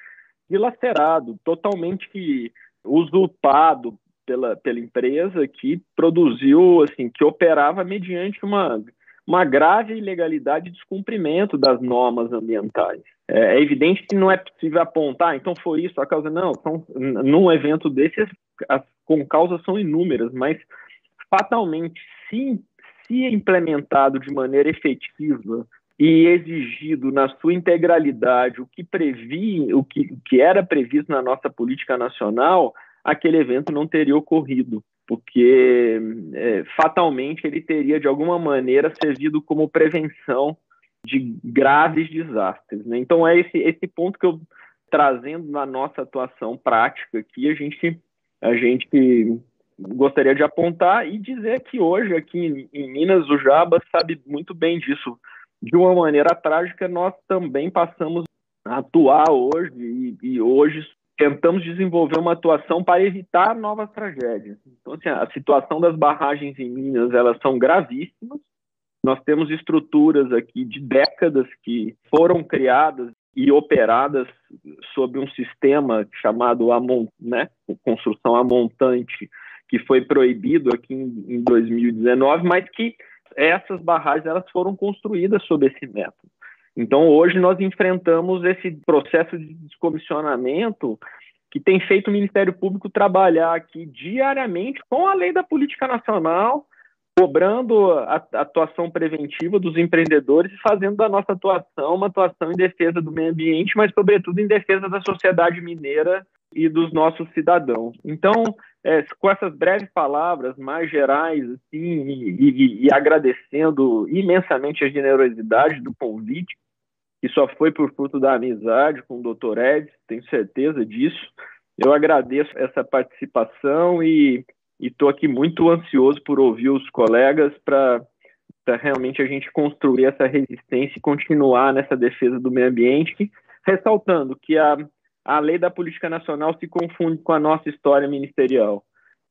dilacerado, totalmente usurpado pela, pela empresa que produziu, assim, que operava mediante uma, uma grave ilegalidade e descumprimento das normas ambientais. É, é, evidente que não é possível apontar, então foi isso a causa, não, são, num evento desse as, com causas são inúmeras, mas fatalmente, se se implementado de maneira efetiva e exigido na sua integralidade o que previa, o que, o que era previsto na nossa política nacional, aquele evento não teria ocorrido, porque é, fatalmente ele teria de alguma maneira servido como prevenção de graves desastres. Né? Então é esse, esse ponto que eu trazendo na nossa atuação prática aqui a gente a gente gostaria de apontar e dizer que hoje, aqui em, em Minas, o Jaba sabe muito bem disso. De uma maneira trágica, nós também passamos a atuar hoje e, e hoje tentamos desenvolver uma atuação para evitar novas tragédias. Então, assim, a situação das barragens em Minas, elas são gravíssimas. Nós temos estruturas aqui de décadas que foram criadas e operadas sob um sistema chamado a, né, construção a montante, que foi proibido aqui em, em 2019, mas que essas barragens elas foram construídas sob esse método. Então, hoje nós enfrentamos esse processo de descomissionamento que tem feito o Ministério Público trabalhar aqui diariamente com a lei da política nacional, cobrando a atuação preventiva dos empreendedores e fazendo da nossa atuação uma atuação em defesa do meio ambiente, mas, sobretudo, em defesa da sociedade mineira e dos nossos cidadãos. Então, é, com essas breves palavras mais gerais, assim, e, e, e, agradecendo imensamente a generosidade do convite, que só foi por fruto da amizade com o Dr. Ed, tenho certeza disso. Eu agradeço essa participação e estou aqui muito ansioso por ouvir os colegas para realmente a gente construir essa resistência e continuar nessa defesa do meio ambiente, ressaltando que a a lei da política nacional se confunde com a nossa história ministerial.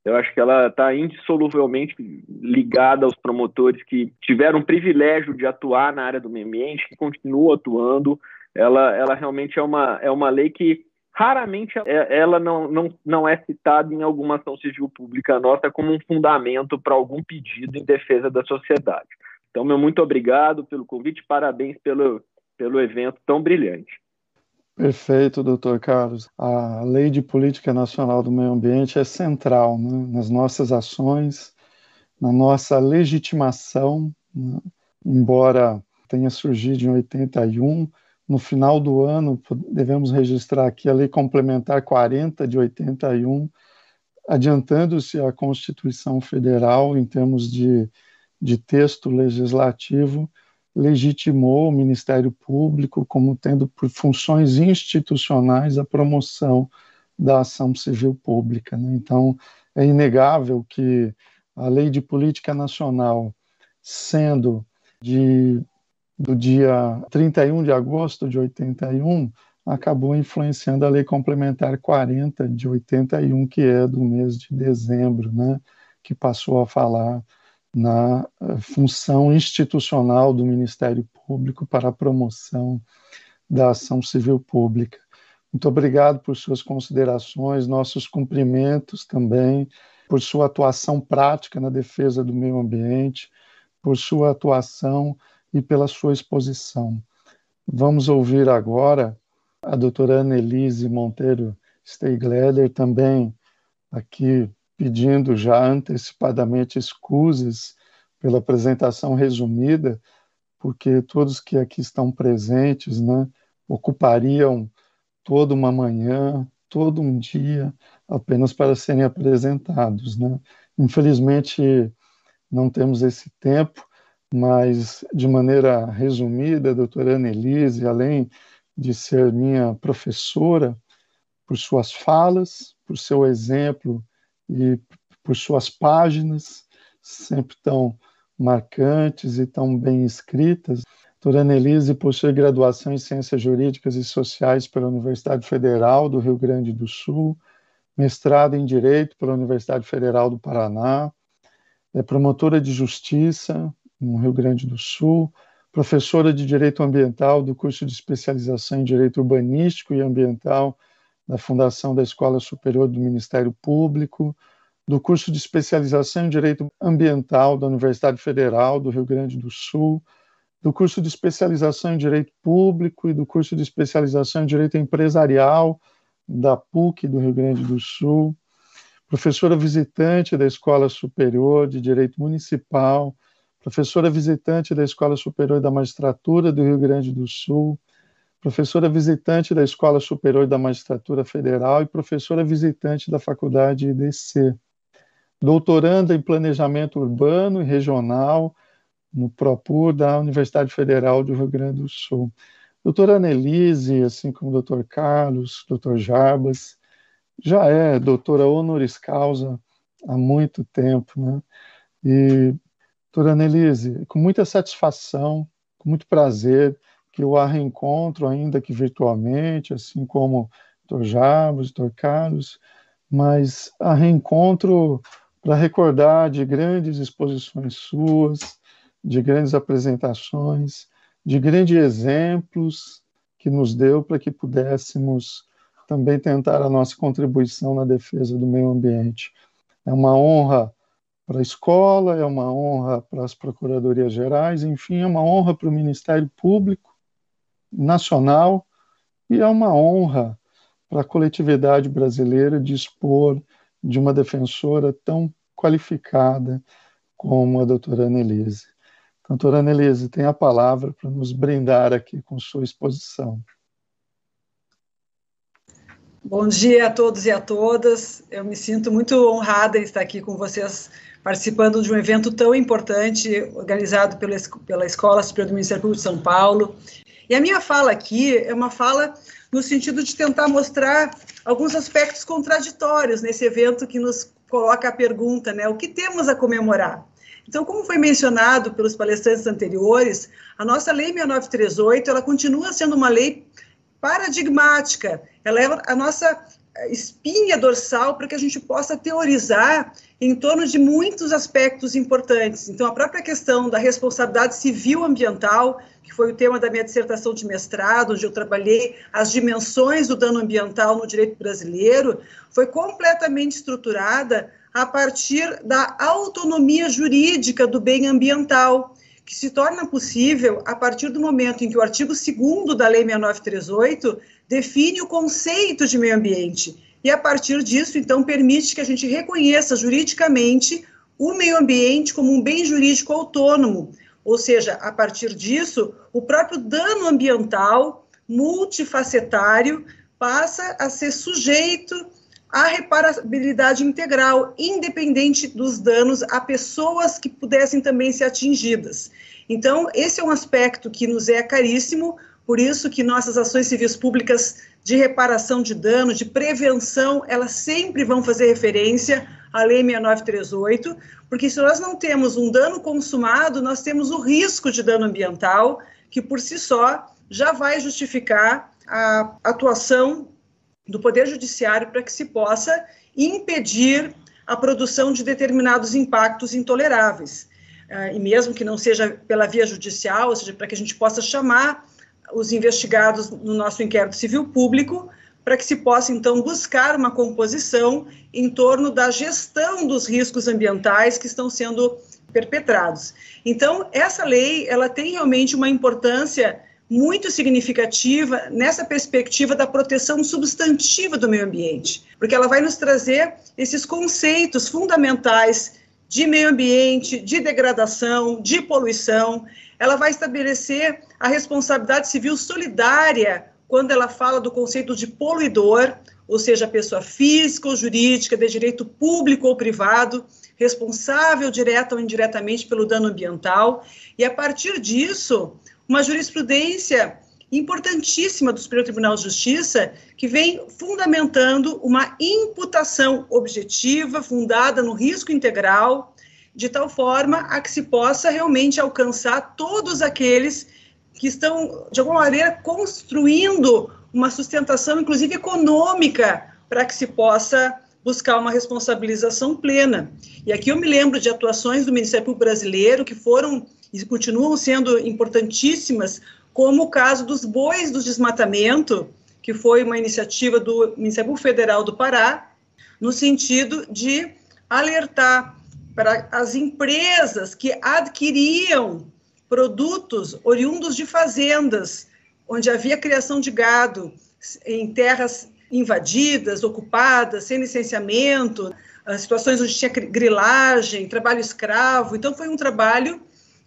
Eu acho que ela está indissoluvelmente ligada aos promotores que tiveram o privilégio de atuar na área do meio ambiente, que continuam atuando. Ela, ela realmente é uma, é uma lei que raramente é, ela não, não, não é citada em alguma ação civil pública nossa como um fundamento para algum pedido em defesa da sociedade. Então, meu muito obrigado pelo convite, parabéns pelo, pelo evento tão brilhante. Perfeito, doutor Carlos. A Lei de Política Nacional do Meio Ambiente é central né, nas nossas ações, na nossa legitimação, né, embora tenha surgido em 81. No final do ano, devemos registrar aqui a Lei Complementar 40 de 81, adiantando-se a Constituição Federal em termos de, de texto legislativo legitimou o Ministério Público como tendo por funções institucionais a promoção da ação civil pública. Né? Então, é inegável que a Lei de Política Nacional, sendo de, do dia 31 de agosto de 81, acabou influenciando a Lei Complementar 40 de 81, que é do mês de dezembro, né? que passou a falar na eh, função institucional do Ministério Público para a promoção da ação civil pública. Muito obrigado por suas considerações, nossos cumprimentos também, por sua atuação prática na defesa do meio ambiente, por sua atuação e pela sua exposição. Vamos ouvir agora a doutora Annelise Monteiro Steigleder, também aqui pedindo já antecipadamente escusas pela apresentação resumida, porque todos que aqui estão presentes né, ocupariam toda uma manhã todo um dia apenas para serem apresentados. Né? Infelizmente, não temos esse tempo, mas de maneira resumida, a doutora Annelise, além de ser minha professora, por suas falas, por seu exemplo e por suas páginas, sempre tão marcantes e tão bem escritas. Doutora Annelise possui graduação em Ciências Jurídicas e Sociais pela Universidade Federal do Rio Grande do Sul, mestrado em Direito pela Universidade Federal do Paraná, é promotora de Justiça no Rio Grande do Sul, professora de Direito Ambiental do curso de especialização em Direito Urbanístico e Ambiental da Fundação da Escola Superior do Ministério Público, do curso de especialização em Direito Ambiental da Universidade Federal do Rio Grande do Sul, do curso de especialização em Direito Público e do curso de especialização em Direito Empresarial da PUC do Rio Grande do Sul, professora visitante da Escola Superior de Direito Municipal, professora visitante da Escola Superior da Magistratura do Rio Grande do Sul, professora visitante da Escola Superior da Magistratura Federal e professora visitante da Faculdade IDC doutoranda em Planejamento Urbano e Regional no PROPUR da Universidade Federal do Rio Grande do Sul. Doutora Annelise, assim como o doutor Carlos, doutor Jarbas, já é doutora honoris causa há muito tempo, né? E, doutora Annelise, com muita satisfação, com muito prazer, que eu a reencontro, ainda que virtualmente, assim como doutor Jarbas, doutor Carlos, mas a reencontro para recordar de grandes exposições suas, de grandes apresentações, de grandes exemplos que nos deu para que pudéssemos também tentar a nossa contribuição na defesa do meio ambiente. É uma honra para a escola, é uma honra para as procuradorias gerais, enfim, é uma honra para o Ministério Público Nacional e é uma honra para a coletividade brasileira dispor de uma defensora tão qualificada como a doutora Annelise. Doutora Annelise, tem a palavra para nos brindar aqui com sua exposição. Bom dia a todos e a todas. Eu me sinto muito honrada em estar aqui com vocês, participando de um evento tão importante, organizado pela, pela Escola Superior do Ministério Público de São Paulo. E a minha fala aqui é uma fala no sentido de tentar mostrar alguns aspectos contraditórios nesse evento que nos coloca a pergunta, né? O que temos a comemorar? Então, como foi mencionado pelos palestrantes anteriores, a nossa Lei 6938, ela continua sendo uma lei paradigmática. Ela é a nossa espinha dorsal para que a gente possa teorizar em torno de muitos aspectos importantes. Então, a própria questão da responsabilidade civil ambiental, que foi o tema da minha dissertação de mestrado, onde eu trabalhei as dimensões do dano ambiental no direito brasileiro, foi completamente estruturada a partir da autonomia jurídica do bem ambiental, que se torna possível a partir do momento em que o artigo 2 da Lei 6938 define o conceito de meio ambiente. E a partir disso, então, permite que a gente reconheça juridicamente o meio ambiente como um bem jurídico autônomo, ou seja, a partir disso, o próprio dano ambiental multifacetário passa a ser sujeito à reparabilidade integral, independente dos danos a pessoas que pudessem também ser atingidas. Então, esse é um aspecto que nos é caríssimo, por isso que nossas ações civis públicas de reparação de danos, de prevenção, elas sempre vão fazer referência à Lei 6938, porque se nós não temos um dano consumado, nós temos o risco de dano ambiental, que por si só já vai justificar a atuação do Poder Judiciário para que se possa impedir a produção de determinados impactos intoleráveis. Uh, e mesmo que não seja pela via judicial, ou seja, para que a gente possa chamar os investigados no nosso inquérito civil público, para que se possa, então, buscar uma composição em torno da gestão dos riscos ambientais que estão sendo perpetrados. Então, essa lei, ela tem realmente uma importância muito significativa nessa perspectiva da proteção substantiva do meio ambiente, porque ela vai nos trazer esses conceitos fundamentais de meio ambiente, de degradação, de poluição, ela vai estabelecer a responsabilidade civil solidária quando ela fala do conceito de poluidor, ou seja, pessoa física ou jurídica de direito público ou privado, responsável direta ou indiretamente pelo dano ambiental, e a partir disso, uma jurisprudência importantíssima do Superior Tribunal de Justiça, que vem fundamentando uma imputação objetiva, fundada no risco integral, de tal forma a que se possa realmente alcançar todos aqueles que estão, de alguma maneira, construindo uma sustentação, inclusive econômica, para que se possa buscar uma responsabilização plena. E aqui eu me lembro de atuações do Ministério Público Brasileiro que foram e continuam sendo importantíssimas como o caso dos bois do desmatamento, que foi uma iniciativa do Ministério Federal do Pará, no sentido de alertar para as empresas que adquiriam produtos oriundos de fazendas, onde havia criação de gado em terras invadidas, ocupadas, sem licenciamento, situações onde tinha grilagem, trabalho escravo. Então, foi um trabalho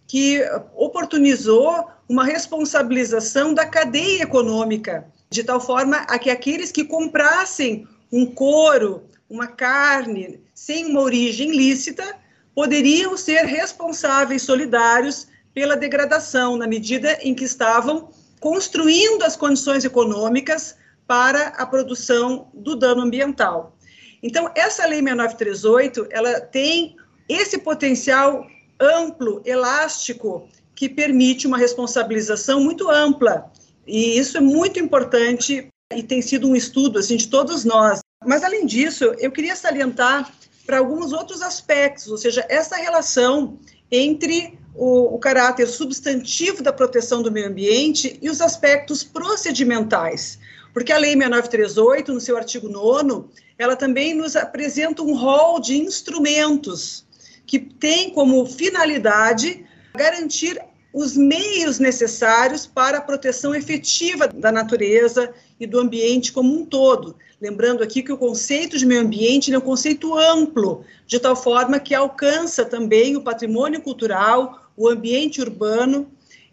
que oportunizou uma responsabilização da cadeia econômica, de tal forma a que aqueles que comprassem um couro, uma carne, sem uma origem lícita, poderiam ser responsáveis solidários pela degradação, na medida em que estavam construindo as condições econômicas para a produção do dano ambiental. Então, essa lei 6938, ela tem esse potencial amplo, elástico, que permite uma responsabilização muito ampla. E isso é muito importante e tem sido um estudo assim de todos nós. Mas além disso, eu queria salientar para alguns outros aspectos, ou seja, essa relação entre o, o, caráter substantivo da proteção do meio ambiente e os aspectos procedimentais. Porque a Lei 6938, no seu artigo 9, ela também nos apresenta um rol de instrumentos que tem como finalidade garantir os meios necessários para a proteção efetiva da natureza e do ambiente como um todo. Lembrando aqui que o conceito de meio ambiente é um conceito amplo, de tal forma que alcança também o patrimônio cultural, o ambiente urbano.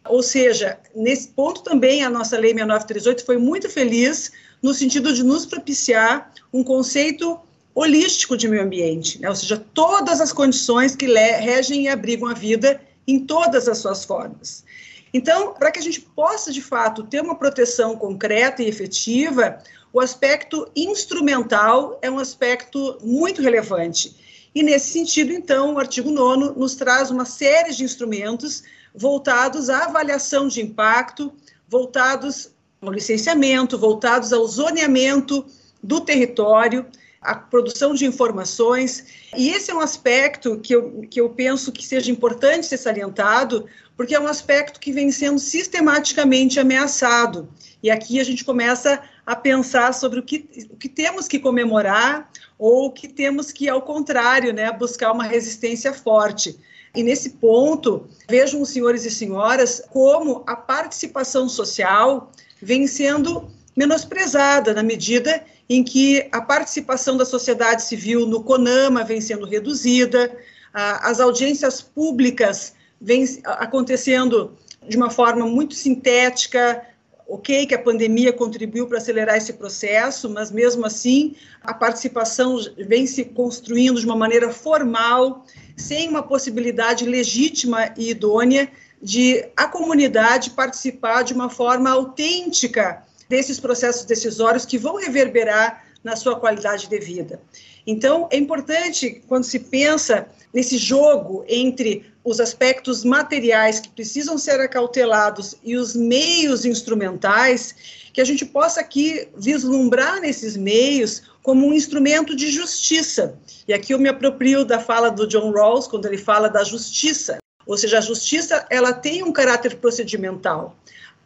Ou seja, nesse ponto também a nossa Lei 6938 foi muito feliz no sentido de nos propiciar um conceito holístico de meio ambiente, né? ou seja, todas as condições que regem e abrigam a vida em todas as suas formas. Então, para que a gente possa, de fato, ter uma proteção concreta e efetiva, o aspecto instrumental é um aspecto muito relevante. E, nesse sentido, então, o artigo 9 nos traz uma série de instrumentos voltados à avaliação de impacto, voltados ao licenciamento, voltados ao zoneamento do território, a produção de informações. E esse é um aspecto que eu, que eu penso que seja importante ser salientado, porque é um aspecto que vem sendo sistematicamente ameaçado. E aqui a gente começa a pensar sobre o que, o que temos que comemorar ou o que temos que, ao contrário, né, buscar uma resistência forte. E nesse ponto, vejam senhores e senhoras como a participação social vem sendo menosprezada na medida em que a participação da sociedade civil no CONAMA vem sendo reduzida, as audiências públicas vêm acontecendo de uma forma muito sintética, ok que a pandemia contribuiu para acelerar esse processo, mas mesmo assim a participação vem se construindo de uma maneira formal, sem uma possibilidade legítima e idônea de a comunidade participar de uma forma autêntica desses processos decisórios que vão reverberar na sua qualidade de vida. Então, é importante, quando se pensa nesse jogo entre os aspectos materiais que precisam ser acautelados e os meios instrumentais, que a gente possa aqui vislumbrar nesses meios como um instrumento de justiça. E aqui eu me aproprio da fala do John Rawls, quando ele fala da justiça. Ou seja, a justiça ela tem um caráter procedimental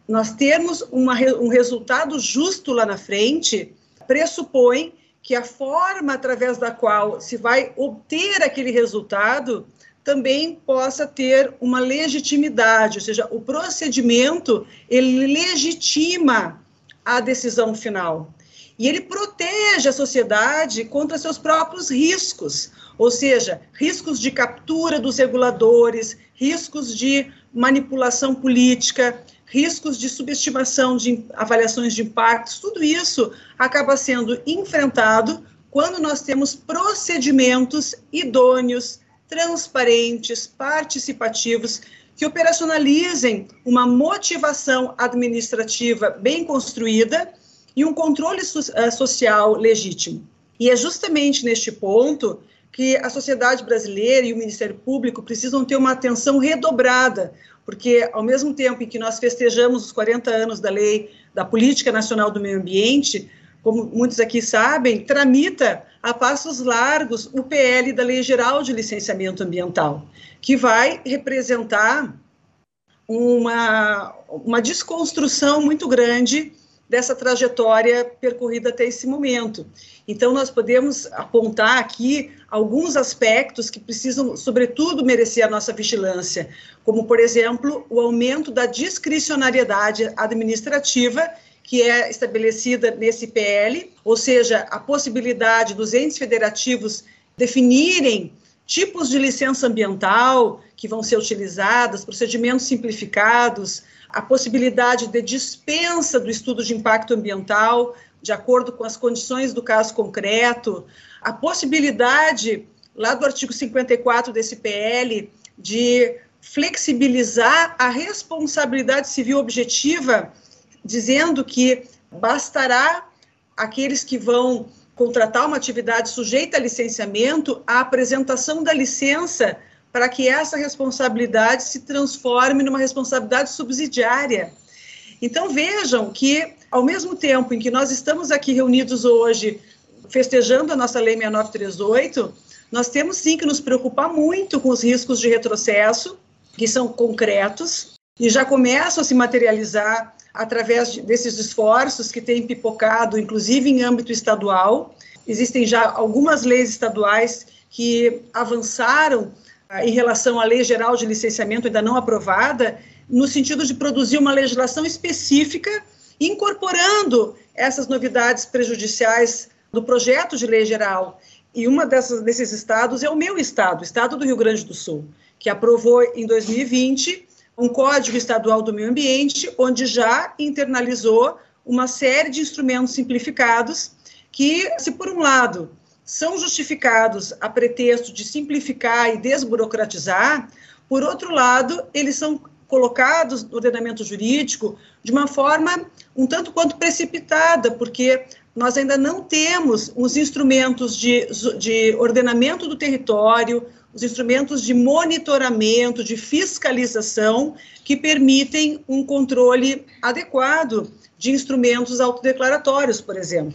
nós termos uma, um resultado justo lá na frente pressupõe que a forma através da qual se vai obter aquele resultado também possa ter uma legitimidade, ou seja, o procedimento ele legitima a decisão final. E ele protege a sociedade contra seus próprios riscos, ou seja, riscos de captura dos reguladores, riscos de manipulação política, riscos de subestimação de avaliações de impactos, tudo isso acaba sendo enfrentado quando nós temos procedimentos idôneos, transparentes, participativos, que operacionalizem uma motivação administrativa bem construída e um controle eh, social legítimo. E é justamente neste ponto que a sociedade brasileira e o Ministério Público precisam ter uma atenção redobrada, porque ao mesmo tempo em que nós festejamos os 40 anos da lei da Política Nacional do Meio Ambiente, como muitos aqui sabem, tramita a passos largos o PL da Lei Geral de Licenciamento Ambiental, que vai representar uma, uma desconstrução muito grande dessa trajetória percorrida até esse momento. Então, nós podemos apontar aqui alguns aspectos que precisam, sobretudo, merecer a nossa vigilância, como, por exemplo, o aumento da discricionariedade administrativa que é estabelecida nesse PL, ou seja, a possibilidade dos entes federativos definirem tipos de licença ambiental que vão ser utilizadas, procedimentos simplificados, a possibilidade de dispensa do estudo de impacto ambiental, de acordo com as condições do caso concreto, a possibilidade, lá do artigo 54 desse PL, de flexibilizar a responsabilidade civil objetiva, dizendo que bastará aqueles que vão contratar uma atividade sujeita a licenciamento a apresentação da licença para que essa responsabilidade se transforme numa responsabilidade subsidiária. Então vejam que, ao mesmo tempo em que nós estamos aqui reunidos hoje festejando a nossa Lei 6938, nós temos sim que nos preocupar muito com os riscos de retrocesso, que são concretos e já começam a se materializar através desses esforços que têm pipocado, inclusive em âmbito estadual. Existem já algumas leis estaduais que avançaram em relação à Lei Geral de Licenciamento ainda não aprovada, no sentido de produzir uma legislação específica, incorporando essas novidades prejudiciais do projeto de lei geral. E uma dessas, desses estados é o meu estado, o estado do Rio Grande do Sul, que aprovou em 2020 um Código Estadual do Meio Ambiente, onde já internalizou uma série de instrumentos simplificados que, se por um lado são justificados a pretexto de simplificar e desburocratizar, por outro lado, eles são colocados no ordenamento jurídico de uma forma um tanto quanto precipitada, porque nós ainda não temos os instrumentos de, de ordenamento do território, os instrumentos de monitoramento, de fiscalização, que permitem um controle adequado de instrumentos autodeclaratórios, por exemplo.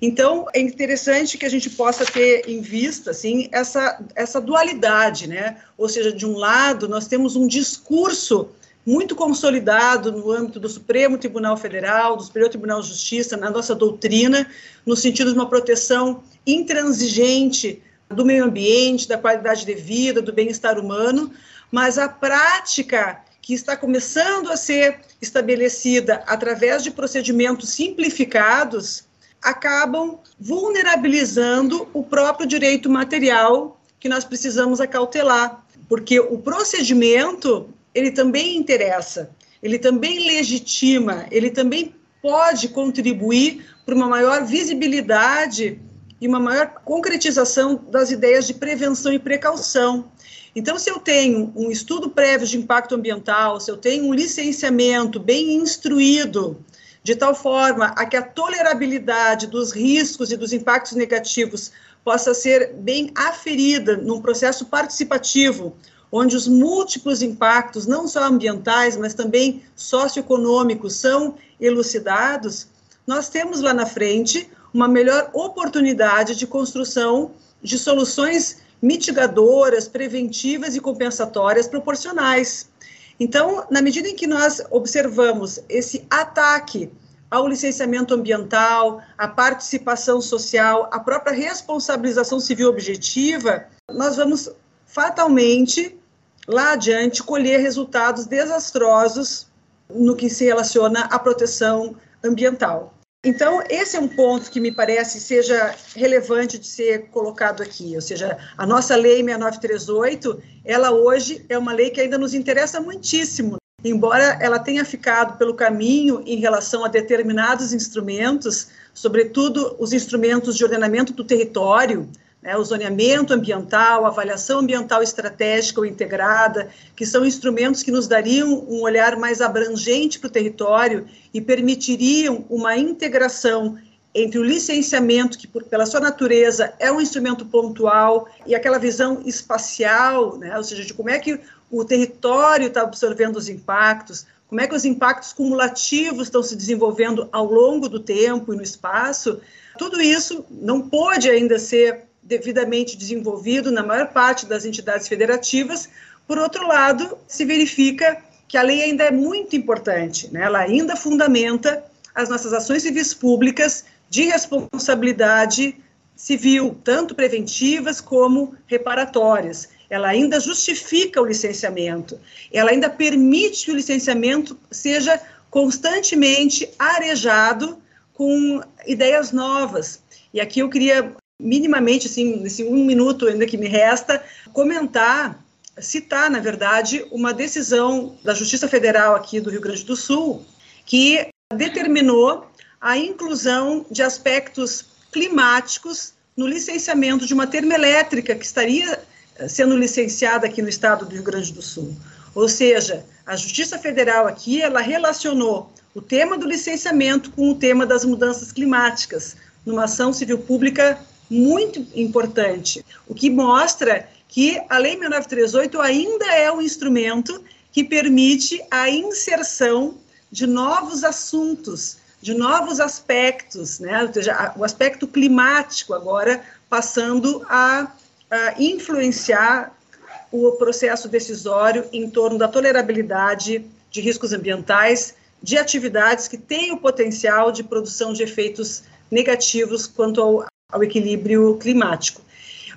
Então, é interessante que a gente possa ter em vista, assim, essa, essa dualidade, né? Ou seja, de um lado, nós temos um discurso muito consolidado no âmbito do Supremo Tribunal Federal, do Superior Tribunal de Justiça, na nossa doutrina, no sentido de uma proteção intransigente do meio ambiente, da qualidade de vida, do bem-estar humano, mas a prática que está começando a ser estabelecida através de procedimentos simplificados, acabam vulnerabilizando o próprio direito material que nós precisamos acautelar, porque o procedimento ele também interessa, ele também legitima, ele também pode contribuir para uma maior visibilidade e uma maior concretização das ideias de prevenção e precaução. Então, se eu tenho um estudo prévio de impacto ambiental, se eu tenho um licenciamento bem instruído, de tal forma a que a tolerabilidade dos riscos e dos impactos negativos possa ser bem aferida num processo participativo, onde os múltiplos impactos, não só ambientais, mas também socioeconômicos, são elucidados, nós temos lá na frente uma melhor oportunidade de construção de soluções mitigadoras, preventivas e compensatórias proporcionais. Então, na medida em que nós observamos esse ataque ao licenciamento ambiental, à participação social, à própria responsabilização civil objetiva, nós vamos fatalmente, lá adiante, colher resultados desastrosos no que se relaciona à proteção ambiental. Então, esse é um ponto que me parece seja relevante de ser colocado aqui, ou seja, a nossa lei 6938, ela hoje é uma lei que ainda nos interessa muitíssimo. embora ela tenha ficado pelo caminho em relação a determinados instrumentos, sobretudo os instrumentos de ordenamento do território, né, o zoneamento ambiental, avaliação ambiental estratégica ou integrada, que são instrumentos que nos dariam um olhar mais abrangente para o território e permitiriam uma integração entre o licenciamento, que por, pela sua natureza é um instrumento pontual, e aquela visão espacial, né, ou seja, de como é que o território está absorvendo os impactos, como é que os impactos cumulativos estão se desenvolvendo ao longo do tempo e no espaço, tudo isso não pode ainda ser devidamente desenvolvido na maior parte das entidades federativas. Por outro lado, se verifica que a lei ainda é muito importante, né? ela ainda fundamenta as nossas ações civis públicas de responsabilidade civil, tanto preventivas como reparatórias. Ela ainda justifica o licenciamento, ela ainda permite que o licenciamento seja constantemente arejado com ideias novas. E aqui eu queria minimamente, assim, nesse um minuto ainda que me resta, comentar, citar, na verdade, uma decisão da Justiça Federal aqui do Rio Grande do Sul, que determinou a inclusão de aspectos climáticos no licenciamento de uma termoelétrica que estaria eh, sendo licenciada aqui no estado do Rio Grande do Sul. Ou seja, a Justiça Federal aqui, ela relacionou o tema do licenciamento com o tema das mudanças climáticas, numa ação civil pública muito importante, o que mostra que a Lei 6938 ainda é um instrumento que permite a inserção de novos assuntos, de novos aspectos, né? ou seja, o aspecto climático agora passando a, a influenciar o processo decisório em torno da tolerabilidade de riscos ambientais, de atividades que têm o potencial de produção de efeitos negativos quanto ao, ao equilíbrio climático.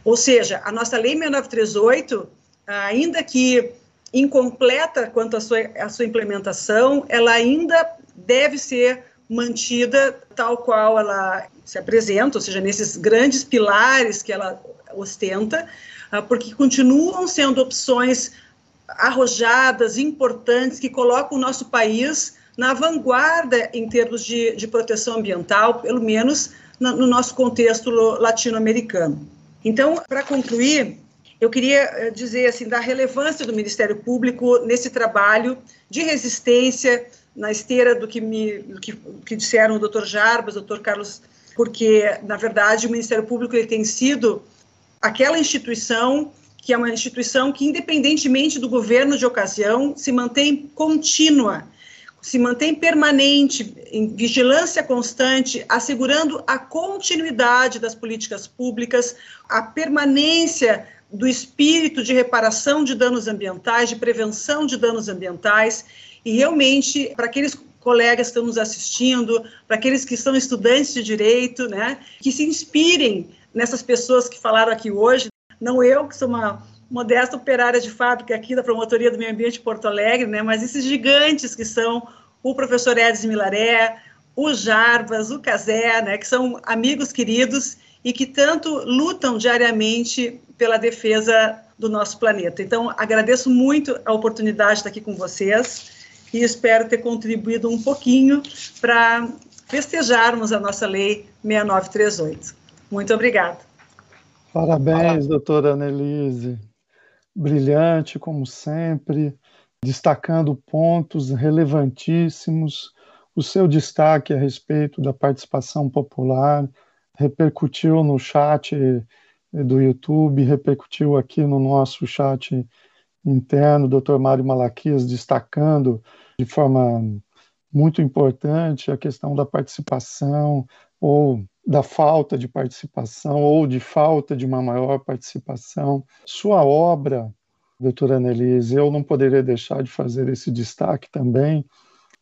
Ou seja, a nossa Lei 6938, ainda que incompleta quanto à sua, à sua implementação, ela ainda deve ser mantida tal qual ela se apresenta, ou seja, nesses grandes pilares que ela ostenta, ah, porque continuam sendo opções arrojadas, importantes, que colocam o nosso país na vanguarda em termos de, de proteção ambiental, pelo menos no nosso contexto latino-americano. Então, para concluir, eu queria eh, dizer assim da relevância do Ministério Público nesse trabalho de resistência na esteira do que me que, que disseram o Dr. Jarbas, o Dr. Carlos, porque na verdade o Ministério Público ele tem sido aquela instituição que é uma instituição que independentemente do governo de ocasião se mantém contínua se mantém permanente, em vigilância constante, assegurando a continuidade das políticas públicas, a permanência do espírito de reparação de danos ambientais, de prevenção de danos ambientais, e realmente, para aqueles colegas que estão nos assistindo, para aqueles que são estudantes de direito, né, que se inspirem nessas pessoas que falaram aqui hoje, não eu, que sou uma modesta operária de fábrica aqui da Promotoria do Meio Ambiente de Porto Alegre, né, mas esses gigantes que são o professor Edson Milaré, o Jarbas, o Casé, né, que são amigos queridos e que tanto lutam diariamente pela defesa do nosso planeta. Então, agradeço muito a oportunidade de estar aqui com vocês e espero ter contribuído um pouquinho para festejarmos a nossa lei 6938. Muito obrigada. Parabéns, doutora Annelise brilhante, como sempre, destacando pontos relevantíssimos. O seu destaque a respeito da participação popular repercutiu no chat do YouTube, repercutiu aqui no nosso chat interno, o Dr. Mário Malaquias destacando de forma muito importante a questão da participação ou da falta de participação ou de falta de uma maior participação. Sua obra, doutora Annelise, eu não poderia deixar de fazer esse destaque também.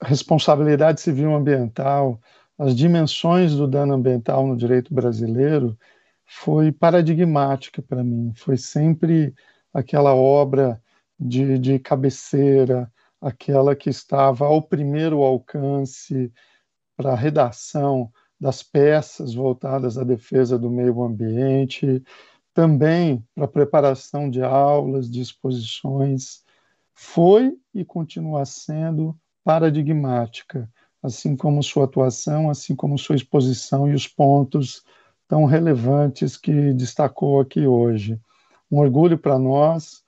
Responsabilidade civil ambiental, as dimensões do dano ambiental no direito brasileiro foi paradigmática para mim. Foi sempre aquela obra de, de cabeceira, aquela que estava ao primeiro alcance para a redação das peças voltadas à defesa do meio ambiente, também para a preparação de aulas, de exposições. foi e continua sendo paradigmática, assim como sua atuação, assim como sua exposição e os pontos tão relevantes que destacou aqui hoje. Um orgulho para nós,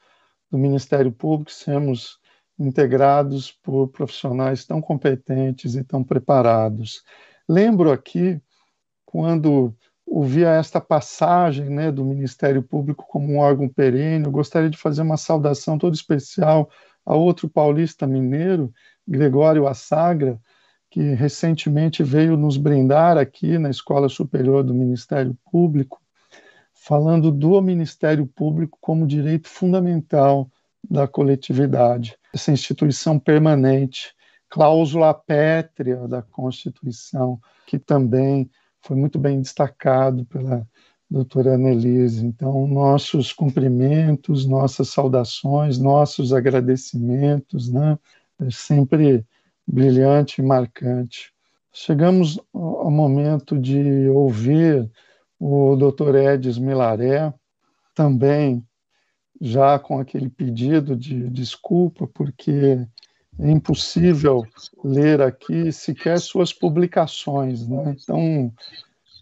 do Ministério Público, sermos integrados por profissionais tão competentes e tão preparados. Lembro aqui, quando ouvia esta passagem né, do Ministério Público como um órgão perene, eu gostaria de fazer uma saudação toda especial a outro paulista mineiro, Gregório Assagra, que recentemente veio nos brindar aqui na Escola Superior do Ministério Público, falando do Ministério Público como direito fundamental da coletividade, essa instituição permanente, cláusula pétrea da Constituição, que também foi muito bem destacado pela doutora Annelise. Então, nossos cumprimentos, nossas saudações, nossos agradecimentos, né? É sempre brilhante e marcante. Chegamos ao momento de ouvir o doutor Edis Milaré, também já com aquele pedido de desculpa, porque é impossível ler aqui sequer suas publicações, né? tão,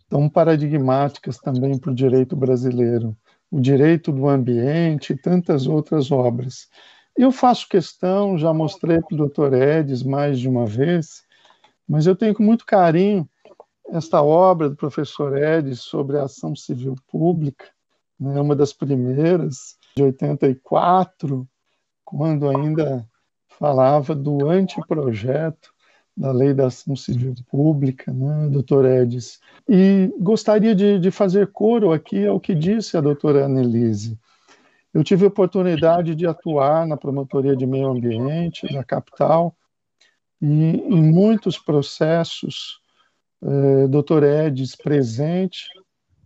tão paradigmáticas também para o direito brasileiro, o direito do ambiente e tantas outras obras. Eu faço questão, já mostrei para o doutor Edis mais de uma vez, mas eu tenho com muito carinho esta obra do professor Edis sobre a ação civil pública, né, uma das primeiras, de 84, quando ainda falava do anteprojeto da Lei da Ação Civil Pública, né, doutor Edis. E gostaria de, de fazer coro aqui ao que disse a doutora Annelise. Eu tive a oportunidade de atuar na Promotoria de Meio Ambiente da capital e em muitos processos, eh, doutor Edis presente,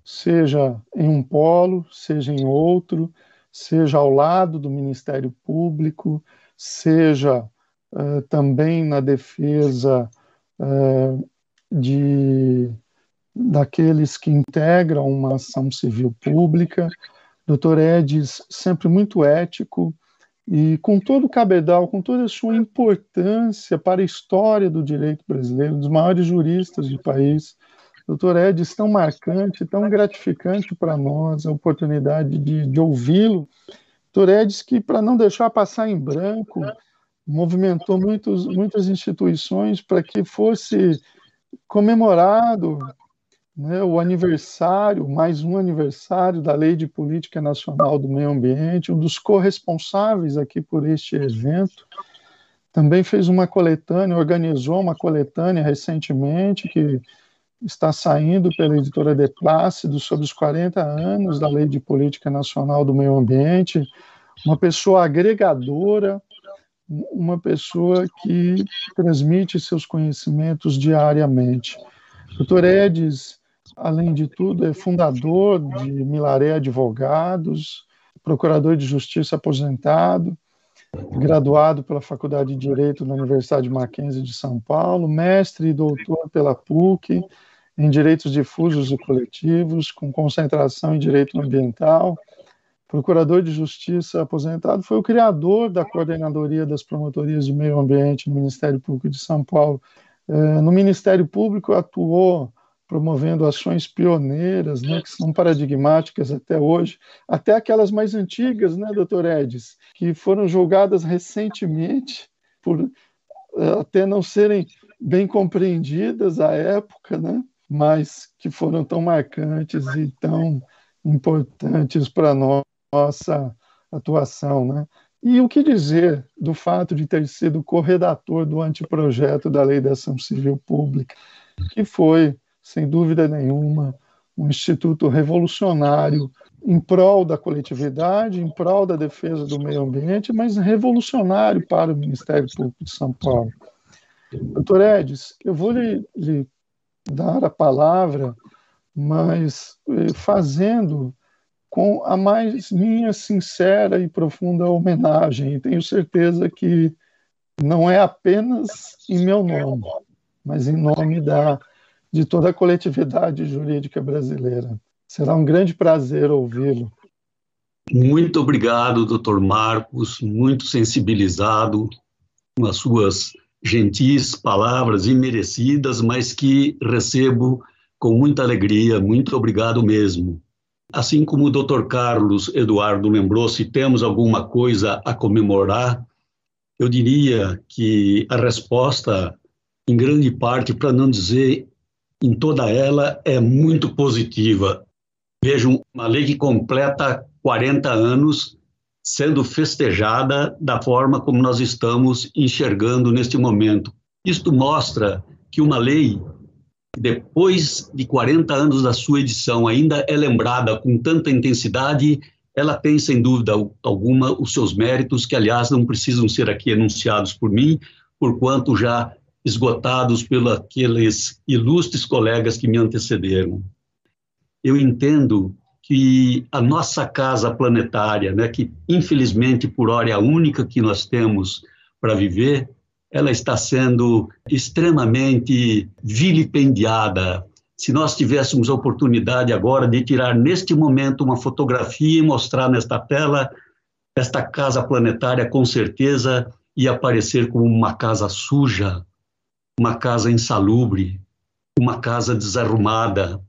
seja em um polo, seja em outro, seja ao lado do Ministério Público, seja uh, também na defesa uh, de daqueles que integram uma ação civil pública. Dr. Edis, sempre muito ético e com todo o cabedal, com toda a sua importância para a história do direito brasileiro, dos maiores juristas do país. Doutor Edis, tão marcante, tão gratificante para nós a oportunidade de, de ouvi-lo Turedes, que, para não deixar passar em branco, movimentou muitos, muitas instituições para que fosse comemorado né, o aniversário, mais um aniversário da Lei de Política Nacional do Meio Ambiente, um dos corresponsáveis aqui por este evento. Também fez uma coletânea, organizou uma coletânea recentemente, que está saindo pela editora De Plácido sobre os 40 anos da Lei de Política Nacional do Meio Ambiente, uma pessoa agregadora, uma pessoa que transmite seus conhecimentos diariamente. Doutor Edis, além de tudo, é fundador de Milaré Advogados, procurador de justiça aposentado, graduado pela Faculdade de Direito da Universidade Mackenzie de São Paulo, mestre e doutor pela PUC, em direitos difusos e coletivos, com concentração em direito ambiental. Procurador de Justiça aposentado, foi o criador da Coordenadoria das Promotorias de Meio Ambiente no Ministério Público de São Paulo. É, no Ministério Público atuou promovendo ações pioneiras, né, que são paradigmáticas até hoje, até aquelas mais antigas, né, doutor Edis, que foram julgadas recentemente por é, até não serem bem compreendidas à época, né? Mas que foram tão marcantes e tão importantes para a nossa atuação. Né? E o que dizer do fato de ter sido corredator do anteprojeto da Lei da Ação Civil Pública, que foi, sem dúvida nenhuma, um instituto revolucionário em prol da coletividade, em prol da defesa do meio ambiente, mas revolucionário para o Ministério Público de São Paulo. Doutor Edis, eu vou lhe, lhe dar a palavra, mas eh, fazendo com a mais minha sincera e profunda homenagem. E tenho certeza que não é apenas em meu nome, mas em nome da, de toda a coletividade jurídica brasileira. Será um grande prazer ouvi-lo. Muito obrigado, doutor Marcos, muito sensibilizado com as suas gentis palavras imerecidas, mas que recebo com muita alegria. Muito obrigado mesmo. Assim como o Dr. Carlos Eduardo lembrou, se temos alguma coisa a comemorar, eu diria que a resposta, em grande parte, para não dizer em toda ela, é muito positiva. Vejo uma lei que completa 40 anos sendo festejada da forma como nós estamos enxergando neste momento. Isto mostra que uma lei, depois de 40 anos da sua edição, ainda é lembrada com tanta intensidade, ela tem, sem dúvida alguma, os seus méritos, que, aliás, não precisam ser aqui enunciados por mim, porquanto já esgotados pelos ilustres colegas que me antecederam. Eu entendo que a nossa casa planetária, né, que infelizmente por hora é a única que nós temos para viver, ela está sendo extremamente vilipendiada. Se nós tivéssemos a oportunidade agora de tirar neste momento uma fotografia e mostrar nesta tela, esta casa planetária com certeza ia aparecer como uma casa suja, uma casa insalubre, uma casa desarrumada,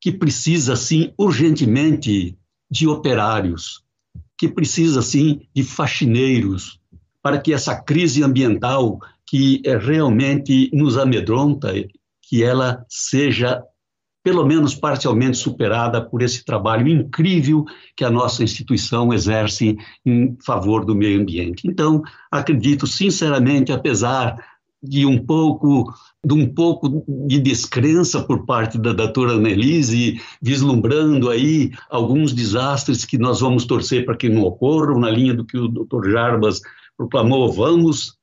que precisa, sim, urgentemente de operários, que precisa, sim, de faxineiros, para que essa crise ambiental que é realmente nos amedronta, que ela seja pelo menos parcialmente superada por esse trabalho incrível que a nossa instituição exerce em favor do meio ambiente. Então, acredito sinceramente, apesar de um pouco de um pouco de descrença por parte da doutora Annelise, vislumbrando aí alguns desastres que nós vamos torcer para que não ocorram, na linha do que o doutor Jarbas proclamou, vamos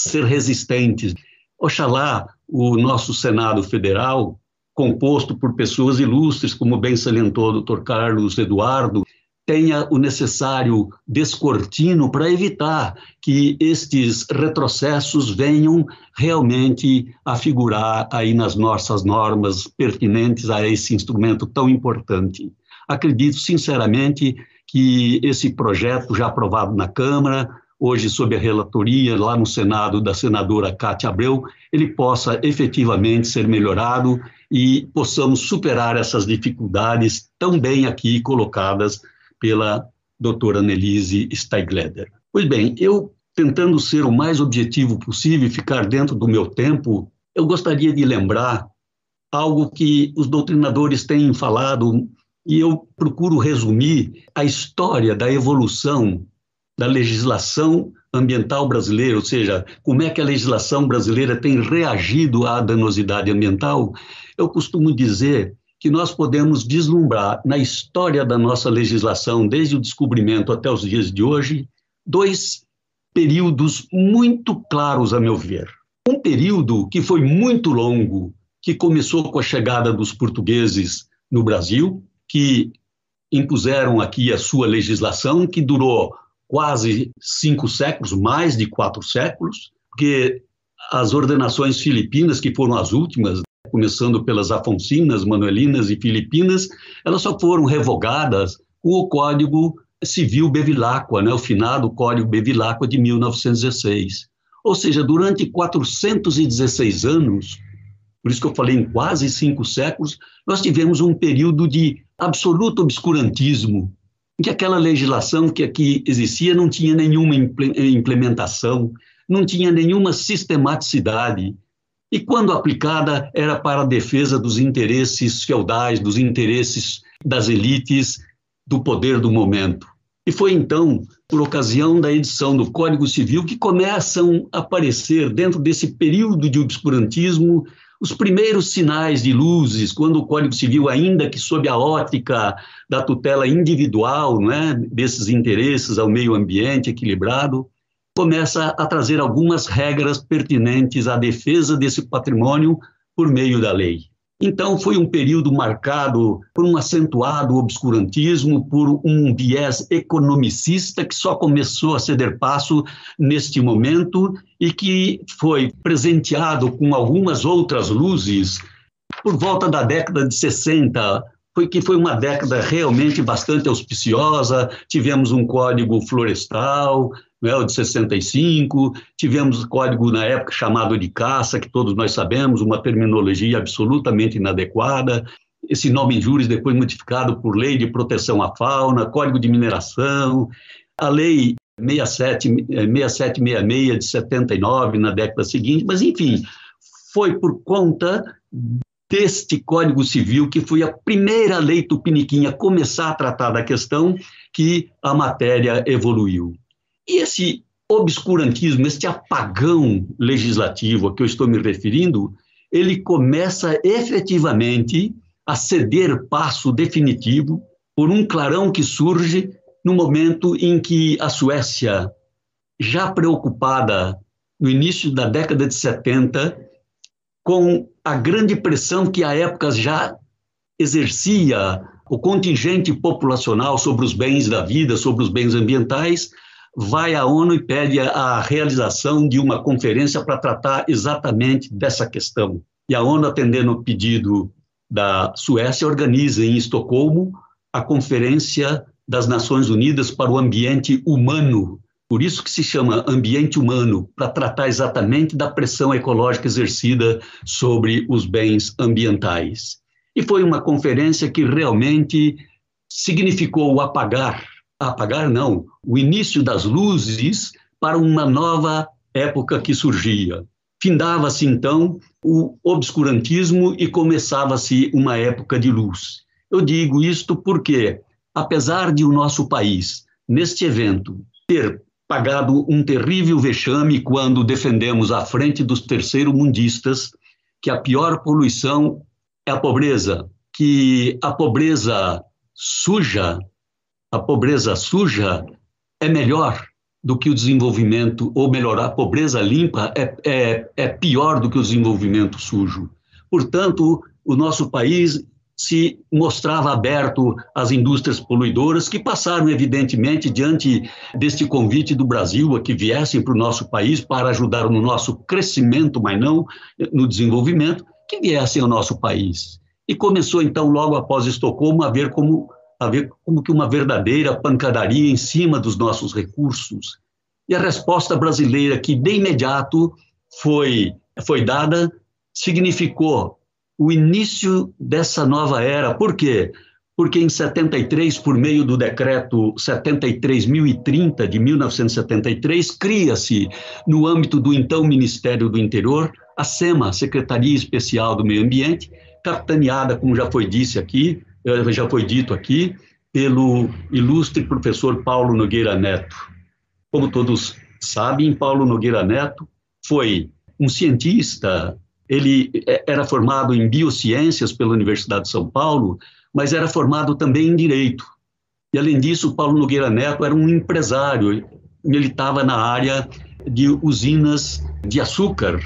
ser resistentes. Oxalá o nosso Senado Federal, composto por pessoas ilustres, como bem salientou o doutor Carlos Eduardo, tenha o necessário descortino para evitar que estes retrocessos venham realmente a figurar aí nas nossas normas pertinentes a esse instrumento tão importante. Acredito sinceramente que esse projeto já aprovado na Câmara, hoje sob a relatoria lá no Senado da senadora Cátia Abreu, ele possa efetivamente ser melhorado e possamos superar essas dificuldades tão bem aqui colocadas pela doutora Nelise Steigleder. Pois bem, eu tentando ser o mais objetivo possível e ficar dentro do meu tempo, eu gostaria de lembrar algo que os doutrinadores têm falado e eu procuro resumir a história da evolução da legislação ambiental brasileira, ou seja, como é que a legislação brasileira tem reagido à danosidade ambiental. Eu costumo dizer que nós podemos vislumbrar na história da nossa legislação, desde o descobrimento até os dias de hoje, dois períodos muito claros, a meu ver. Um período que foi muito longo, que começou com a chegada dos portugueses no Brasil, que impuseram aqui a sua legislação, que durou quase cinco séculos, mais de quatro séculos, porque as ordenações filipinas, que foram as últimas, começando pelas afoncinas, manuelinas e filipinas, elas só foram revogadas com o Código Civil Bevilacqua, né, o finado Código Bevilacqua de 1916. Ou seja, durante 416 anos, por isso que eu falei em quase cinco séculos, nós tivemos um período de absoluto obscurantismo, em que aquela legislação que aqui existia não tinha nenhuma implementação, não tinha nenhuma sistematicidade, e quando aplicada era para a defesa dos interesses feudais, dos interesses das elites, do poder do momento. E foi então, por ocasião da edição do Código Civil, que começam a aparecer, dentro desse período de obscurantismo, os primeiros sinais de luzes, quando o Código Civil, ainda que sob a ótica da tutela individual, né, desses interesses ao meio ambiente equilibrado, começa a trazer algumas regras pertinentes à defesa desse patrimônio por meio da lei. Então, foi um período marcado por um acentuado obscurantismo, por um viés economicista que só começou a ceder passo neste momento e que foi presenteado com algumas outras luzes por volta da década de 60, foi que foi uma década realmente bastante auspiciosa, tivemos um código florestal, né, o de 65, tivemos código na época chamado de caça, que todos nós sabemos, uma terminologia absolutamente inadequada, esse nome juris depois modificado por lei de proteção à fauna, código de mineração, a lei 67, 6766 de 79 na década seguinte, mas enfim, foi por conta deste Código Civil, que foi a primeira lei tupiniquim a começar a tratar da questão, que a matéria evoluiu. E esse obscurantismo, este apagão legislativo a que eu estou me referindo, ele começa efetivamente a ceder passo definitivo por um clarão que surge no momento em que a Suécia, já preocupada no início da década de 70, com a grande pressão que à época já exercia o contingente populacional sobre os bens da vida, sobre os bens ambientais, vai à ONU e pede a realização de uma conferência para tratar exatamente dessa questão. E a ONU, atendendo o pedido da Suécia, organiza em Estocolmo a Conferência das Nações Unidas para o Ambiente Humano, por isso que se chama ambiente humano, para tratar exatamente da pressão ecológica exercida sobre os bens ambientais. E foi uma conferência que realmente significou o apagar, apagar não, o início das luzes para uma nova época que surgia. Findava-se então o obscurantismo e começava-se uma época de luz. Eu digo isto porque, apesar de o nosso país, neste evento, ter pagado um terrível vexame quando defendemos à frente dos terceiro-mundistas que a pior poluição é a pobreza, que a pobreza suja, a pobreza suja é melhor do que o desenvolvimento, ou melhor, a pobreza limpa é, é, é pior do que o desenvolvimento sujo. Portanto, o nosso país se mostrava aberto às indústrias poluidoras, que passaram, evidentemente, diante deste convite do Brasil a que viessem para o nosso país para ajudar no nosso crescimento, mas não no desenvolvimento, que viessem ao nosso país. E começou, então, logo após Estocolmo, a ver como, a ver como que uma verdadeira pancadaria em cima dos nossos recursos. E a resposta brasileira, que de imediato foi, foi dada, significou o início dessa nova era. Por quê? Porque em 73, por meio do decreto 73.030 de 1973, cria-se, no âmbito do então Ministério do Interior, a SEMA, Secretaria Especial do Meio Ambiente, capitaneada, como já foi disse aqui, eh, já foi dito aqui, pelo ilustre professor Paulo Nogueira Neto. Como todos sabem, Paulo Nogueira Neto foi um cientista ele é, era formado em biociências pela Universidade de São Paulo, mas era formado também em direito. E, além disso, Paulo Nogueira Neto era um empresário, militava na área de usinas de açúcar,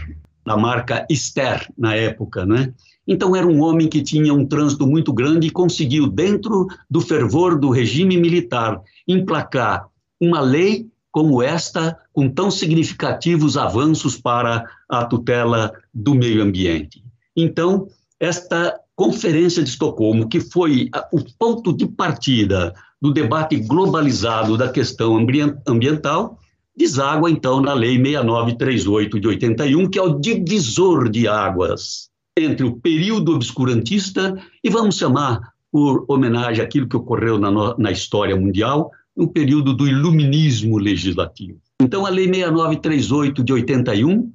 da marca Ester, na época, né? Então, era um homem que tinha um trânsito muito grande e conseguiu, dentro do fervor do regime militar, emplacar uma lei como esta, com tão significativos avanços para a tutela do meio ambiente. Então, esta Conferência de Estocolmo, que foi o ponto de partida do debate globalizado da questão ambiental, deságua então na Lei 6938 de 81, que é o divisor de águas entre o período obscurantista e vamos chamar por homenagem àquilo que ocorreu na, na história mundial, no período do iluminismo legislativo. Então, a Lei 6938 de 81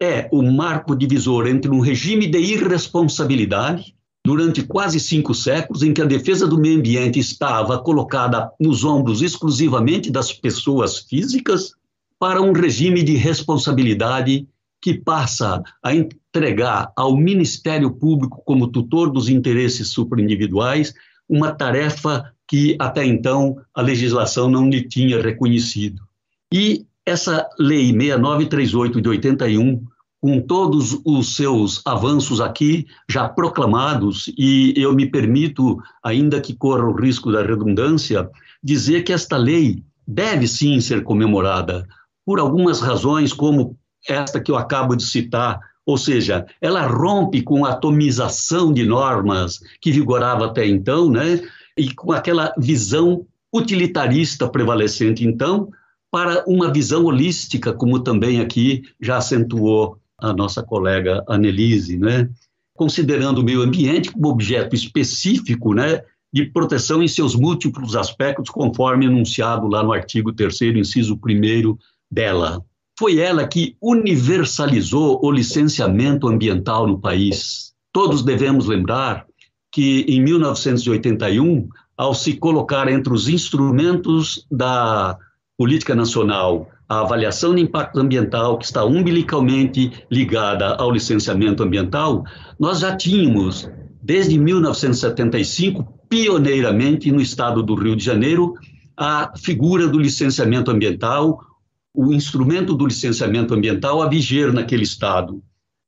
é o marco divisor entre um regime de irresponsabilidade, durante quase cinco séculos, em que a defesa do meio ambiente estava colocada nos ombros exclusivamente das pessoas físicas, para um regime de responsabilidade que passa a entregar ao Ministério Público, como tutor dos interesses superindividuais, uma tarefa que até então a legislação não lhe tinha reconhecido. E essa lei 6938 de 81, com todos os seus avanços aqui já proclamados, e eu me permito, ainda que corra o risco da redundância, dizer que esta lei deve sim ser comemorada por algumas razões, como esta que eu acabo de citar, ou seja, ela rompe com a atomização de normas que vigorava até então, né? E com aquela visão utilitarista prevalecente então, para uma visão holística, como também aqui já acentuou a nossa colega Annelise, né? considerando o meio ambiente como objeto específico né, de proteção em seus múltiplos aspectos, conforme enunciado lá no artigo 3 inciso 1 dela. Foi ela que universalizou o licenciamento ambiental no país. Todos devemos lembrar que, em 1981, ao se colocar entre os instrumentos da política nacional a avaliação de impacto ambiental, que está umbilicalmente ligada ao licenciamento ambiental, nós já tínhamos, desde 1975, pioneiramente no estado do Rio de Janeiro, a figura do licenciamento ambiental, o instrumento do licenciamento ambiental a viger naquele estado.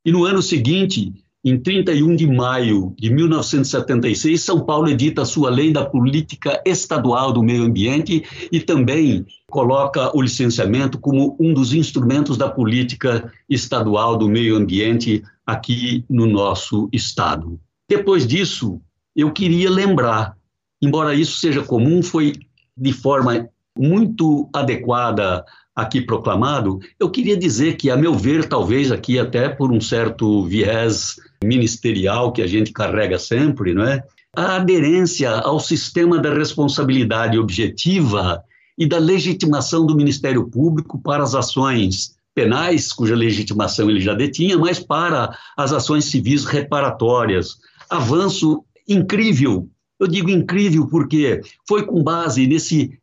E no ano seguinte, em 31 de maio de 1976, São Paulo edita a sua Lei da Política Estadual do Meio Ambiente e também coloca o licenciamento como um dos instrumentos da política estadual do meio ambiente aqui no nosso estado. Depois disso, eu queria lembrar, embora isso seja comum, foi de forma muito adequada aqui proclamado, eu queria dizer que, a meu ver, talvez aqui até por um certo viés ministerial que a gente carrega sempre, não é? A aderência ao sistema da responsabilidade objetiva e da legitimação do Ministério Público para as ações penais, cuja legitimação ele já detinha, mas para as ações civis reparatórias. Avanço incrível. Eu digo incrível porque foi com base nesse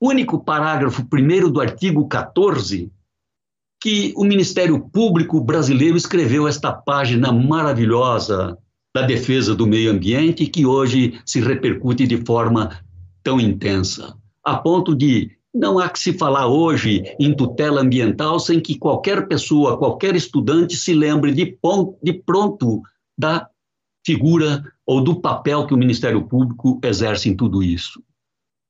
único parágrafo primeiro do artigo 14 que o Ministério Público brasileiro escreveu esta página maravilhosa da defesa do meio ambiente que hoje se repercute de forma tão intensa, a ponto de não há que se falar hoje em tutela ambiental sem que qualquer pessoa, qualquer estudante se lembre de, de pronto da figura ou do papel que o Ministério Público exerce em tudo isso.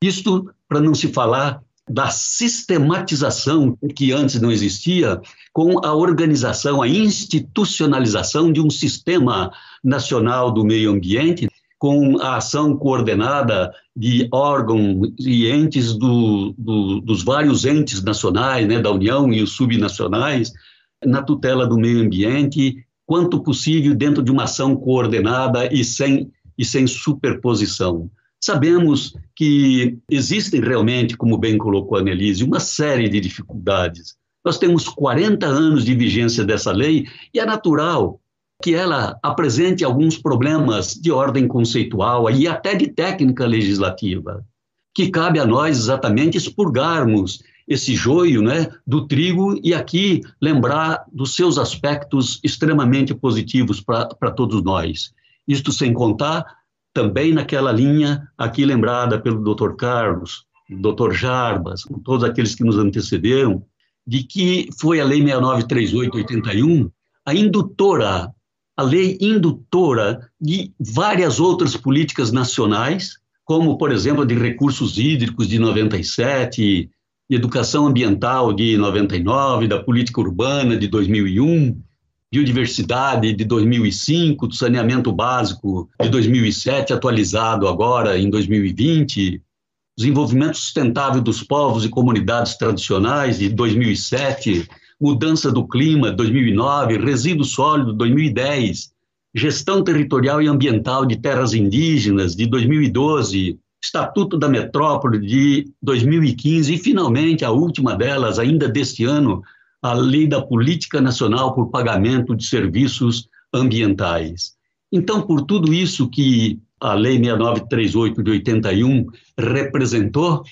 Isto para não se falar da sistematização que antes não existia, com a organização, a institucionalização de um sistema nacional do meio ambiente, com a ação coordenada de órgãos e entes do, do, dos vários entes nacionais, né, da União e os subnacionais, na tutela do meio ambiente, quanto possível dentro de uma ação coordenada e sem, e sem superposição. Sabemos que existem realmente, como bem colocou a Annelise, uma série de dificuldades. Nós temos 40 anos de vigência dessa lei e é natural que ela apresente alguns problemas de ordem conceitual e até de técnica legislativa, que cabe a nós exatamente expurgarmos esse joio né, do trigo e aqui lembrar dos seus aspectos extremamente positivos para todos nós. Isto sem contar também naquela linha aqui lembrada pelo Dr. Carlos, Dr. Jarbas, todos aqueles que nos antecederam, de que foi a Lei 693881 a indutora, a lei indutora de várias outras políticas nacionais, como, por exemplo, de recursos hídricos de 97, de educação ambiental de 99, da política urbana de 2001, biodiversidade de 2005, do saneamento básico de 2007, atualizado agora em 2020, desenvolvimento sustentável dos povos e comunidades tradicionais de 2007, mudança do clima 2009, resíduo sólido 2010, gestão territorial e ambiental de terras indígenas de 2012, Estatuto da Metrópole de 2015 e, finalmente, a última delas, ainda deste ano, a Lei da Política Nacional por Pagamento de Serviços Ambientais. Então, por tudo isso que a Lei 6938 de 81 representou,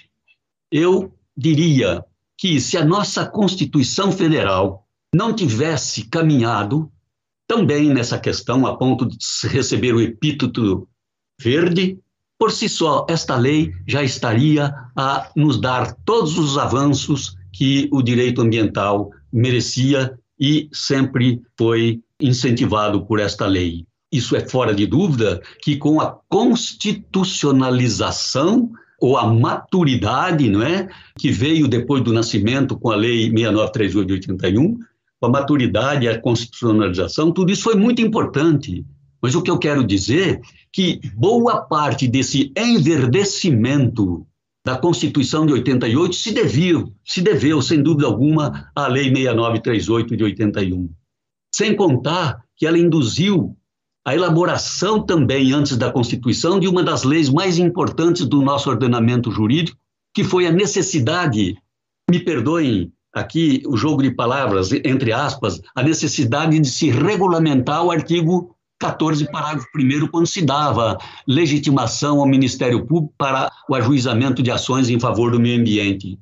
eu diria que se a nossa Constituição Federal não tivesse caminhado também nessa questão a ponto de receber o epíteto verde, por si só, esta lei já estaria a nos dar todos os avanços que o direito ambiental merecia e sempre foi incentivado por esta lei. Isso é fora de dúvida que com a constitucionalização ou a maturidade, não é, que veio depois do nascimento com a lei 6938 de 81, com a maturidade, a constitucionalização, tudo isso foi muito importante. Mas o que eu quero dizer que boa parte desse enverdecimento da Constituição de 88 se devia, se deveu, sem dúvida alguma, à Lei 6938 de 81. Sem contar que ela induziu a elaboração também, antes da Constituição, de uma das leis mais importantes do nosso ordenamento jurídico, que foi a necessidade, me perdoem aqui o jogo de palavras, entre aspas, a necessidade de se regulamentar o artigo 14, parágrafo 1, quando se dava legitimação ao Ministério Público para o ajuizamento de ações em favor do meio ambiente.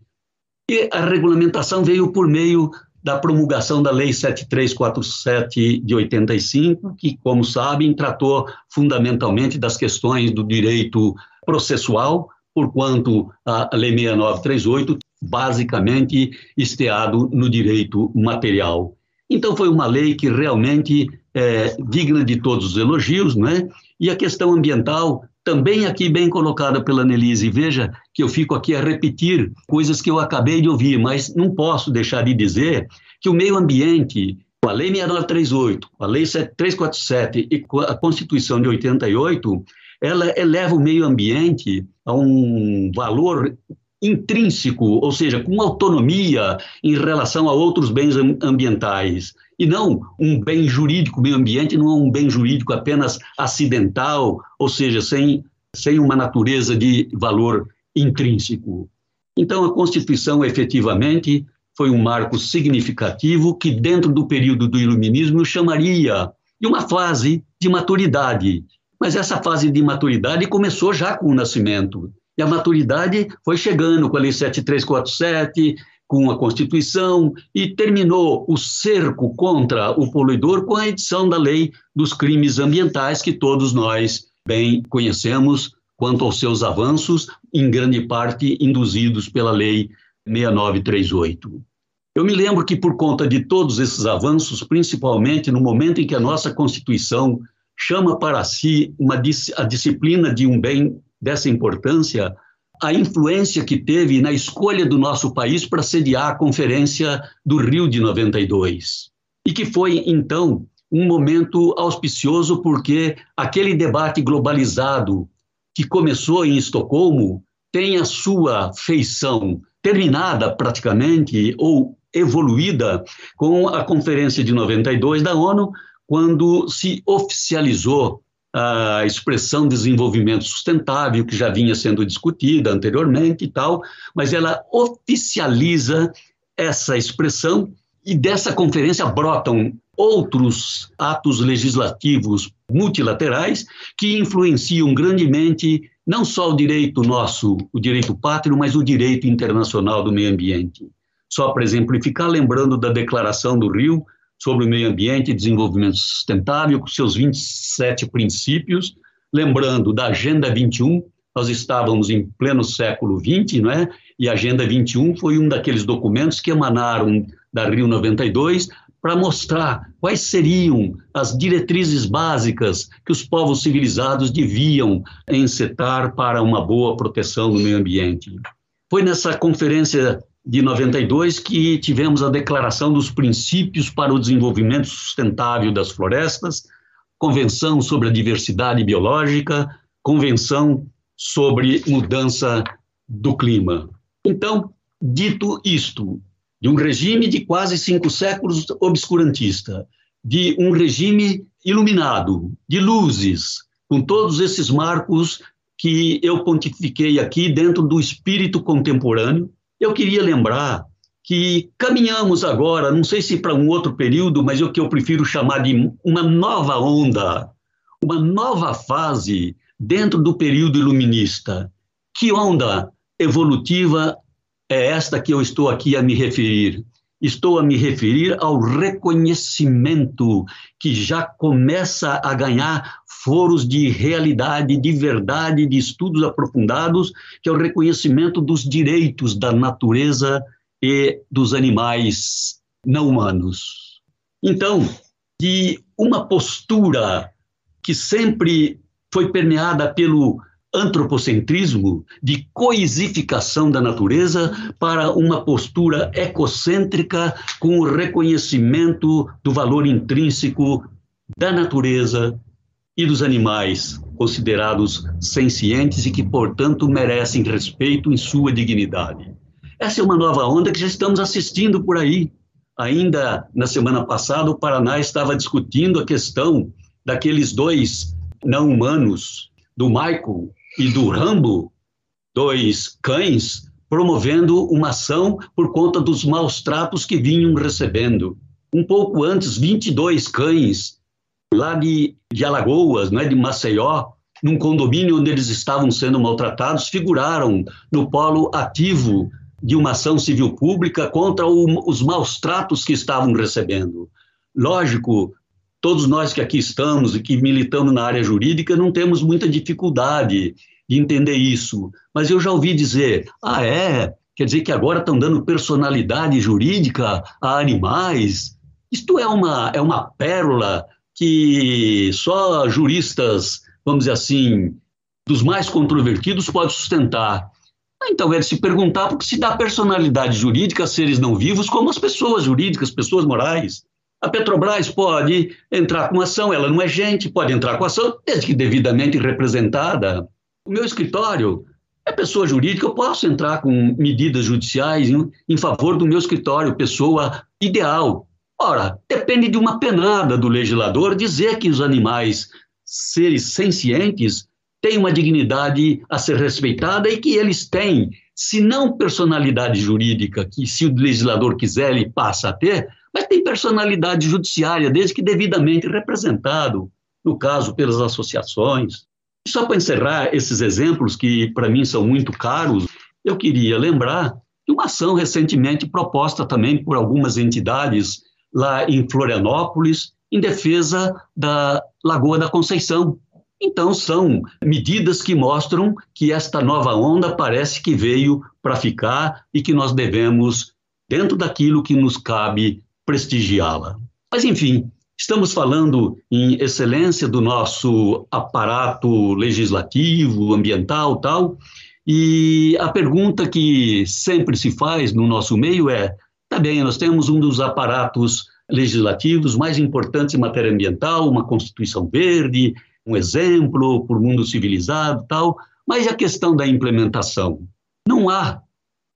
E a regulamentação veio por meio da promulgação da Lei 7347 de 85, que, como sabem, tratou fundamentalmente das questões do direito processual, porquanto a Lei 6938 basicamente esteado no direito material. Então foi uma lei que realmente é, digna de todos os elogios, não é? E a questão ambiental, também aqui bem colocada pela Nelise. Veja que eu fico aqui a repetir coisas que eu acabei de ouvir, mas não posso deixar de dizer que o meio ambiente, com a Lei 6938, a Lei 7347 e a Constituição de 88, ela eleva o meio ambiente a um valor intrínseco, ou seja, com autonomia em relação a outros bens ambientais e não um bem jurídico, meio ambiente não é um bem jurídico apenas acidental, ou seja, sem, sem uma natureza de valor intrínseco. Então, a Constituição, efetivamente, foi um marco significativo que, dentro do período do Iluminismo, chamaria de uma fase de maturidade. Mas essa fase de maturidade começou já com o nascimento. E a maturidade foi chegando com a Lei 7347, com a Constituição e terminou o cerco contra o poluidor com a edição da Lei dos Crimes Ambientais, que todos nós bem conhecemos quanto aos seus avanços, em grande parte induzidos pela Lei 6938. Eu me lembro que, por conta de todos esses avanços, principalmente no momento em que a nossa Constituição chama para si uma, a disciplina de um bem dessa importância, a influência que teve na escolha do nosso país para sediar a Conferência do Rio de 92. E que foi, então, um momento auspicioso, porque aquele debate globalizado que começou em Estocolmo tem a sua feição terminada praticamente ou evoluída com a Conferência de 92 da ONU, quando se oficializou a expressão desenvolvimento sustentável, que já vinha sendo discutida anteriormente e tal, mas ela oficializa essa expressão e dessa conferência brotam outros atos legislativos multilaterais que influenciam grandemente não só o direito nosso, o direito pátrio, mas o direito internacional do meio ambiente. Só para exemplificar, lembrando da Declaração do Rio, sobre o meio ambiente e desenvolvimento sustentável, com seus 27 princípios, lembrando da Agenda 21, nós estávamos em pleno século XX, não é? E a Agenda 21 foi um daqueles documentos que emanaram da Rio 92 para mostrar quais seriam as diretrizes básicas que os povos civilizados deviam encetar para uma boa proteção do meio ambiente. Foi nessa conferência de 92 que tivemos a Declaração dos Princípios para o Desenvolvimento Sustentável das Florestas, Convenção sobre a Diversidade Biológica, Convenção sobre Mudança do Clima. Então, dito isto, de um regime de quase cinco séculos obscurantista, de um regime iluminado, de luzes, com todos esses marcos que eu pontifiquei aqui dentro do espírito contemporâneo, eu queria lembrar que caminhamos agora, não sei se para um outro período, mas é o que eu prefiro chamar de uma nova onda, uma nova fase dentro do período iluminista. Que onda evolutiva é esta que eu estou aqui a me referir? Estou a me referir ao reconhecimento que já começa a ganhar foros de realidade, de verdade, de estudos aprofundados, que é o reconhecimento dos direitos da natureza e dos animais não humanos. Então, de uma postura que sempre foi permeada pelo antropocentrismo, de coisificação da natureza, para uma postura ecocêntrica com o reconhecimento do valor intrínseco da natureza e dos animais, considerados sencientes e que, portanto, merecem respeito em sua dignidade. Essa é uma nova onda que já estamos assistindo por aí. Ainda na semana passada, o Paraná estava discutindo a questão daqueles dois não humanos, do Michael e do Rambo, dois cães, promovendo uma ação por conta dos maus tratos que vinham recebendo. Um pouco antes, 22 cães, lá de, de Alagoas, né, de Maceió, num condomínio onde eles estavam sendo maltratados, figuraram no polo ativo de uma ação civil pública contra o, os maus tratos que estavam recebendo. Lógico, todos nós que aqui estamos e que militamos na área jurídica não temos muita dificuldade de entender isso, mas eu já ouvi dizer: ah, é? Quer dizer que agora estão dando personalidade jurídica a animais? Isto é uma, é uma pérola que só juristas, vamos dizer assim, dos mais controvertidos podem sustentar. Então, é se perguntar porque se dá personalidade jurídica a seres não vivos como as pessoas jurídicas, pessoas morais. A Petrobras pode entrar com ação, ela não é gente, pode entrar com ação desde que devidamente representada. O meu escritório é pessoa jurídica, eu posso entrar com medidas judiciais em, em favor do meu escritório, pessoa ideal. Ora, depende de uma penada do legislador dizer que os animais, seres sencientes, têm uma dignidade a ser respeitada e que eles têm, se não personalidade jurídica, que se o legislador quiser ele passa a ter, mas tem personalidade judiciária, desde que devidamente representado, no caso pelas associações. Só para encerrar esses exemplos que para mim são muito caros, eu queria lembrar de uma ação recentemente proposta também por algumas entidades lá em Florianópolis em defesa da Lagoa da Conceição, então, são medidas que mostram que esta nova onda parece que veio para ficar e que nós devemos, dentro daquilo que nos cabe, prestigiá-la. Mas, enfim, estamos falando em excelência do nosso aparato legislativo, ambiental, tal, e a pergunta que sempre se faz no nosso meio é: tá bem, nós temos um dos aparatos legislativos mais importantes em matéria ambiental, uma Constituição Verde, um exemplo para o mundo civilizado tal, mas a questão da implementação. Não há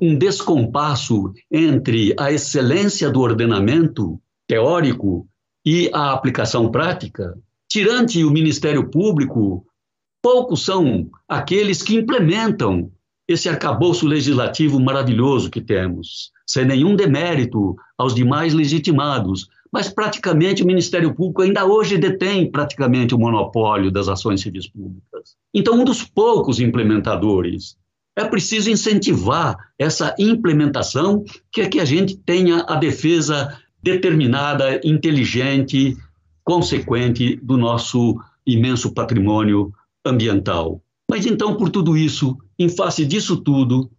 um descompasso entre a excelência do ordenamento teórico e a aplicação prática. Tirante o Ministério Público, poucos são aqueles que implementam esse arcabouço legislativo maravilhoso que temos, sem nenhum demérito aos demais legitimados, mas praticamente o Ministério Público ainda hoje detém praticamente o monopólio das ações civis públicas. Então, um dos poucos implementadores. É preciso incentivar essa implementação, que é que a gente tenha a defesa determinada, inteligente, consequente do nosso imenso patrimônio ambiental. Mas então, por tudo isso, em face disso tudo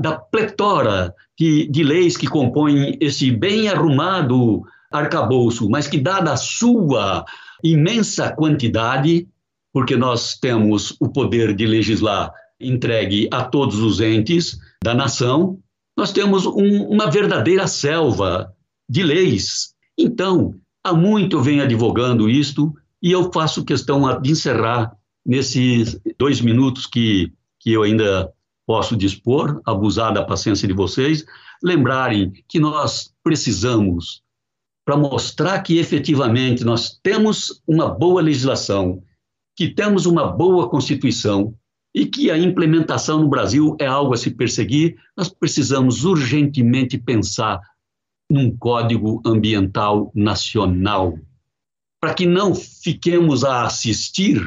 da pletora de, de leis que compõem esse bem arrumado arcabouço, mas que, dada a sua imensa quantidade, porque nós temos o poder de legislar entregue a todos os entes da nação, nós temos um, uma verdadeira selva de leis. Então, há muito eu venho advogando isto e eu faço questão de encerrar nesses dois minutos que, que eu ainda posso dispor, abusar da paciência de vocês, lembrarem que nós precisamos para mostrar que efetivamente nós temos uma boa legislação, que temos uma boa Constituição e que a implementação no Brasil é algo a se perseguir, nós precisamos urgentemente pensar num Código Ambiental Nacional, para que não fiquemos a assistir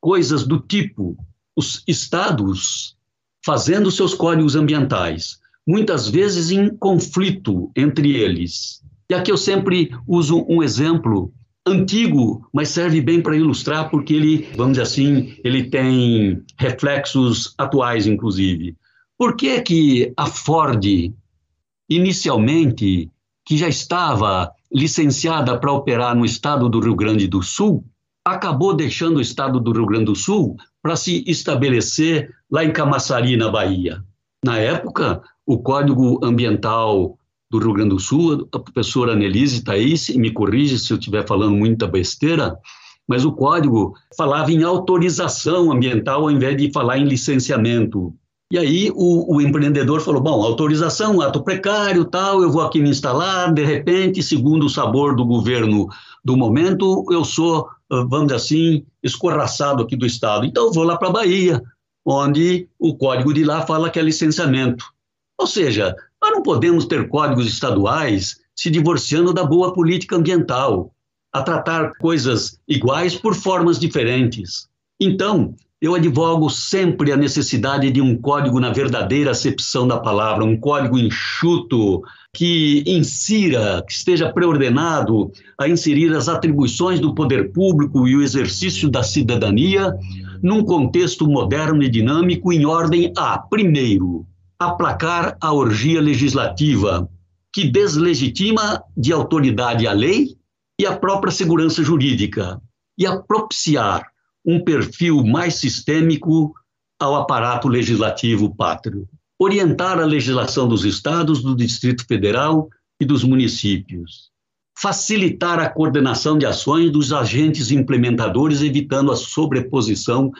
coisas do tipo os estados fazendo seus códigos ambientais, muitas vezes em conflito entre eles e aqui eu sempre uso um exemplo antigo, mas serve bem para ilustrar porque ele, vamos dizer assim, ele tem reflexos atuais, inclusive. Por que que a Ford, inicialmente, que já estava licenciada para operar no estado do Rio Grande do Sul, acabou deixando o estado do Rio Grande do Sul para se estabelecer lá em Camaçari, na Bahia. Na época, o Código Ambiental do Rio Grande do Sul, a professora Annelise Thaís, me corrige se eu estiver falando muita besteira, mas o código falava em autorização ambiental ao invés de falar em licenciamento. E aí o, o, empreendedor falou: bom, autorização, ato precário, tal, eu vou aqui me instalar, de repente, segundo o sabor do governo do momento, eu sou, vamos dizer assim, escorraçado aqui do Estado. Então eu vou lá para a Bahia, onde o código de lá fala que é licenciamento. Ou seja, nós não podemos ter códigos estaduais se divorciando da boa política ambiental, a tratar coisas iguais por formas diferentes. Então, eu advogo sempre a necessidade de um código na verdadeira acepção da palavra, um código enxuto, que insira, que esteja preordenado a inserir as atribuições do poder público e o exercício da cidadania num contexto moderno e dinâmico em ordem a, primeiro, aplacar a orgia legislativa que deslegitima de autoridade a lei e a própria segurança jurídica, e a propiciar um perfil mais sistêmico ao aparato legislativo pátrio. Orientar a legislação dos estados, do Distrito Federal e dos municípios. Facilitar a coordenação de ações dos agentes implementadores, evitando a sobreposição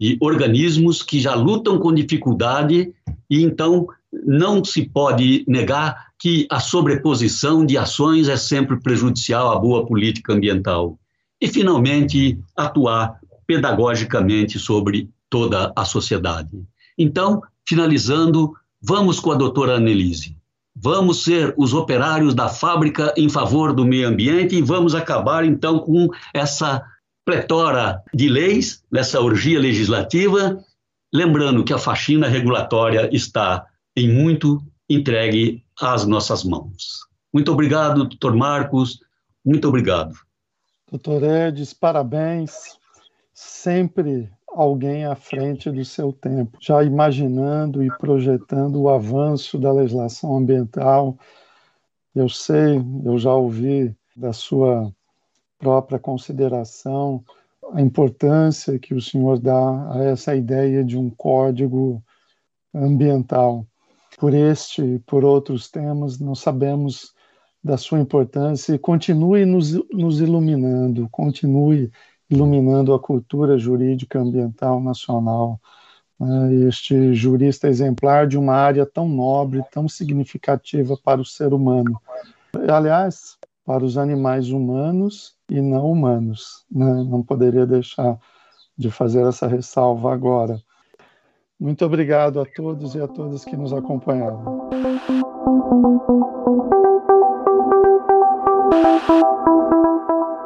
de organismos que já lutam com dificuldade e então não se pode negar que a sobreposição de ações é sempre prejudicial à boa política ambiental. E, finalmente, atuar pedagogicamente sobre toda a sociedade. Então, finalizando, vamos com a doutora Annelise. Vamos ser os operários da fábrica em favor do meio ambiente e vamos acabar, então, com essa pletora de leis, nessa orgia legislativa, lembrando que a faxina regulatória está em muito entregue às nossas mãos. Muito obrigado, doutor Marcos, muito obrigado. Doutor Edis, parabéns. Sempre alguém à frente do seu tempo, já imaginando e projetando o avanço da legislação ambiental. Eu sei, eu já ouvi da sua própria consideração a importância que o senhor dá a essa ideia de um código ambiental. Por este e por outros temas, nós sabemos da sua importância e continue nos, nos iluminando, continue iluminando a cultura jurídica ambiental nacional. Né? Este jurista exemplar de uma área tão nobre, tão significativa para o ser humano. Aliás, para os animais humanos e não humanos. Né? Não poderia deixar de fazer essa ressalva agora. Muito obrigado a todos e a todas que nos acompanharam.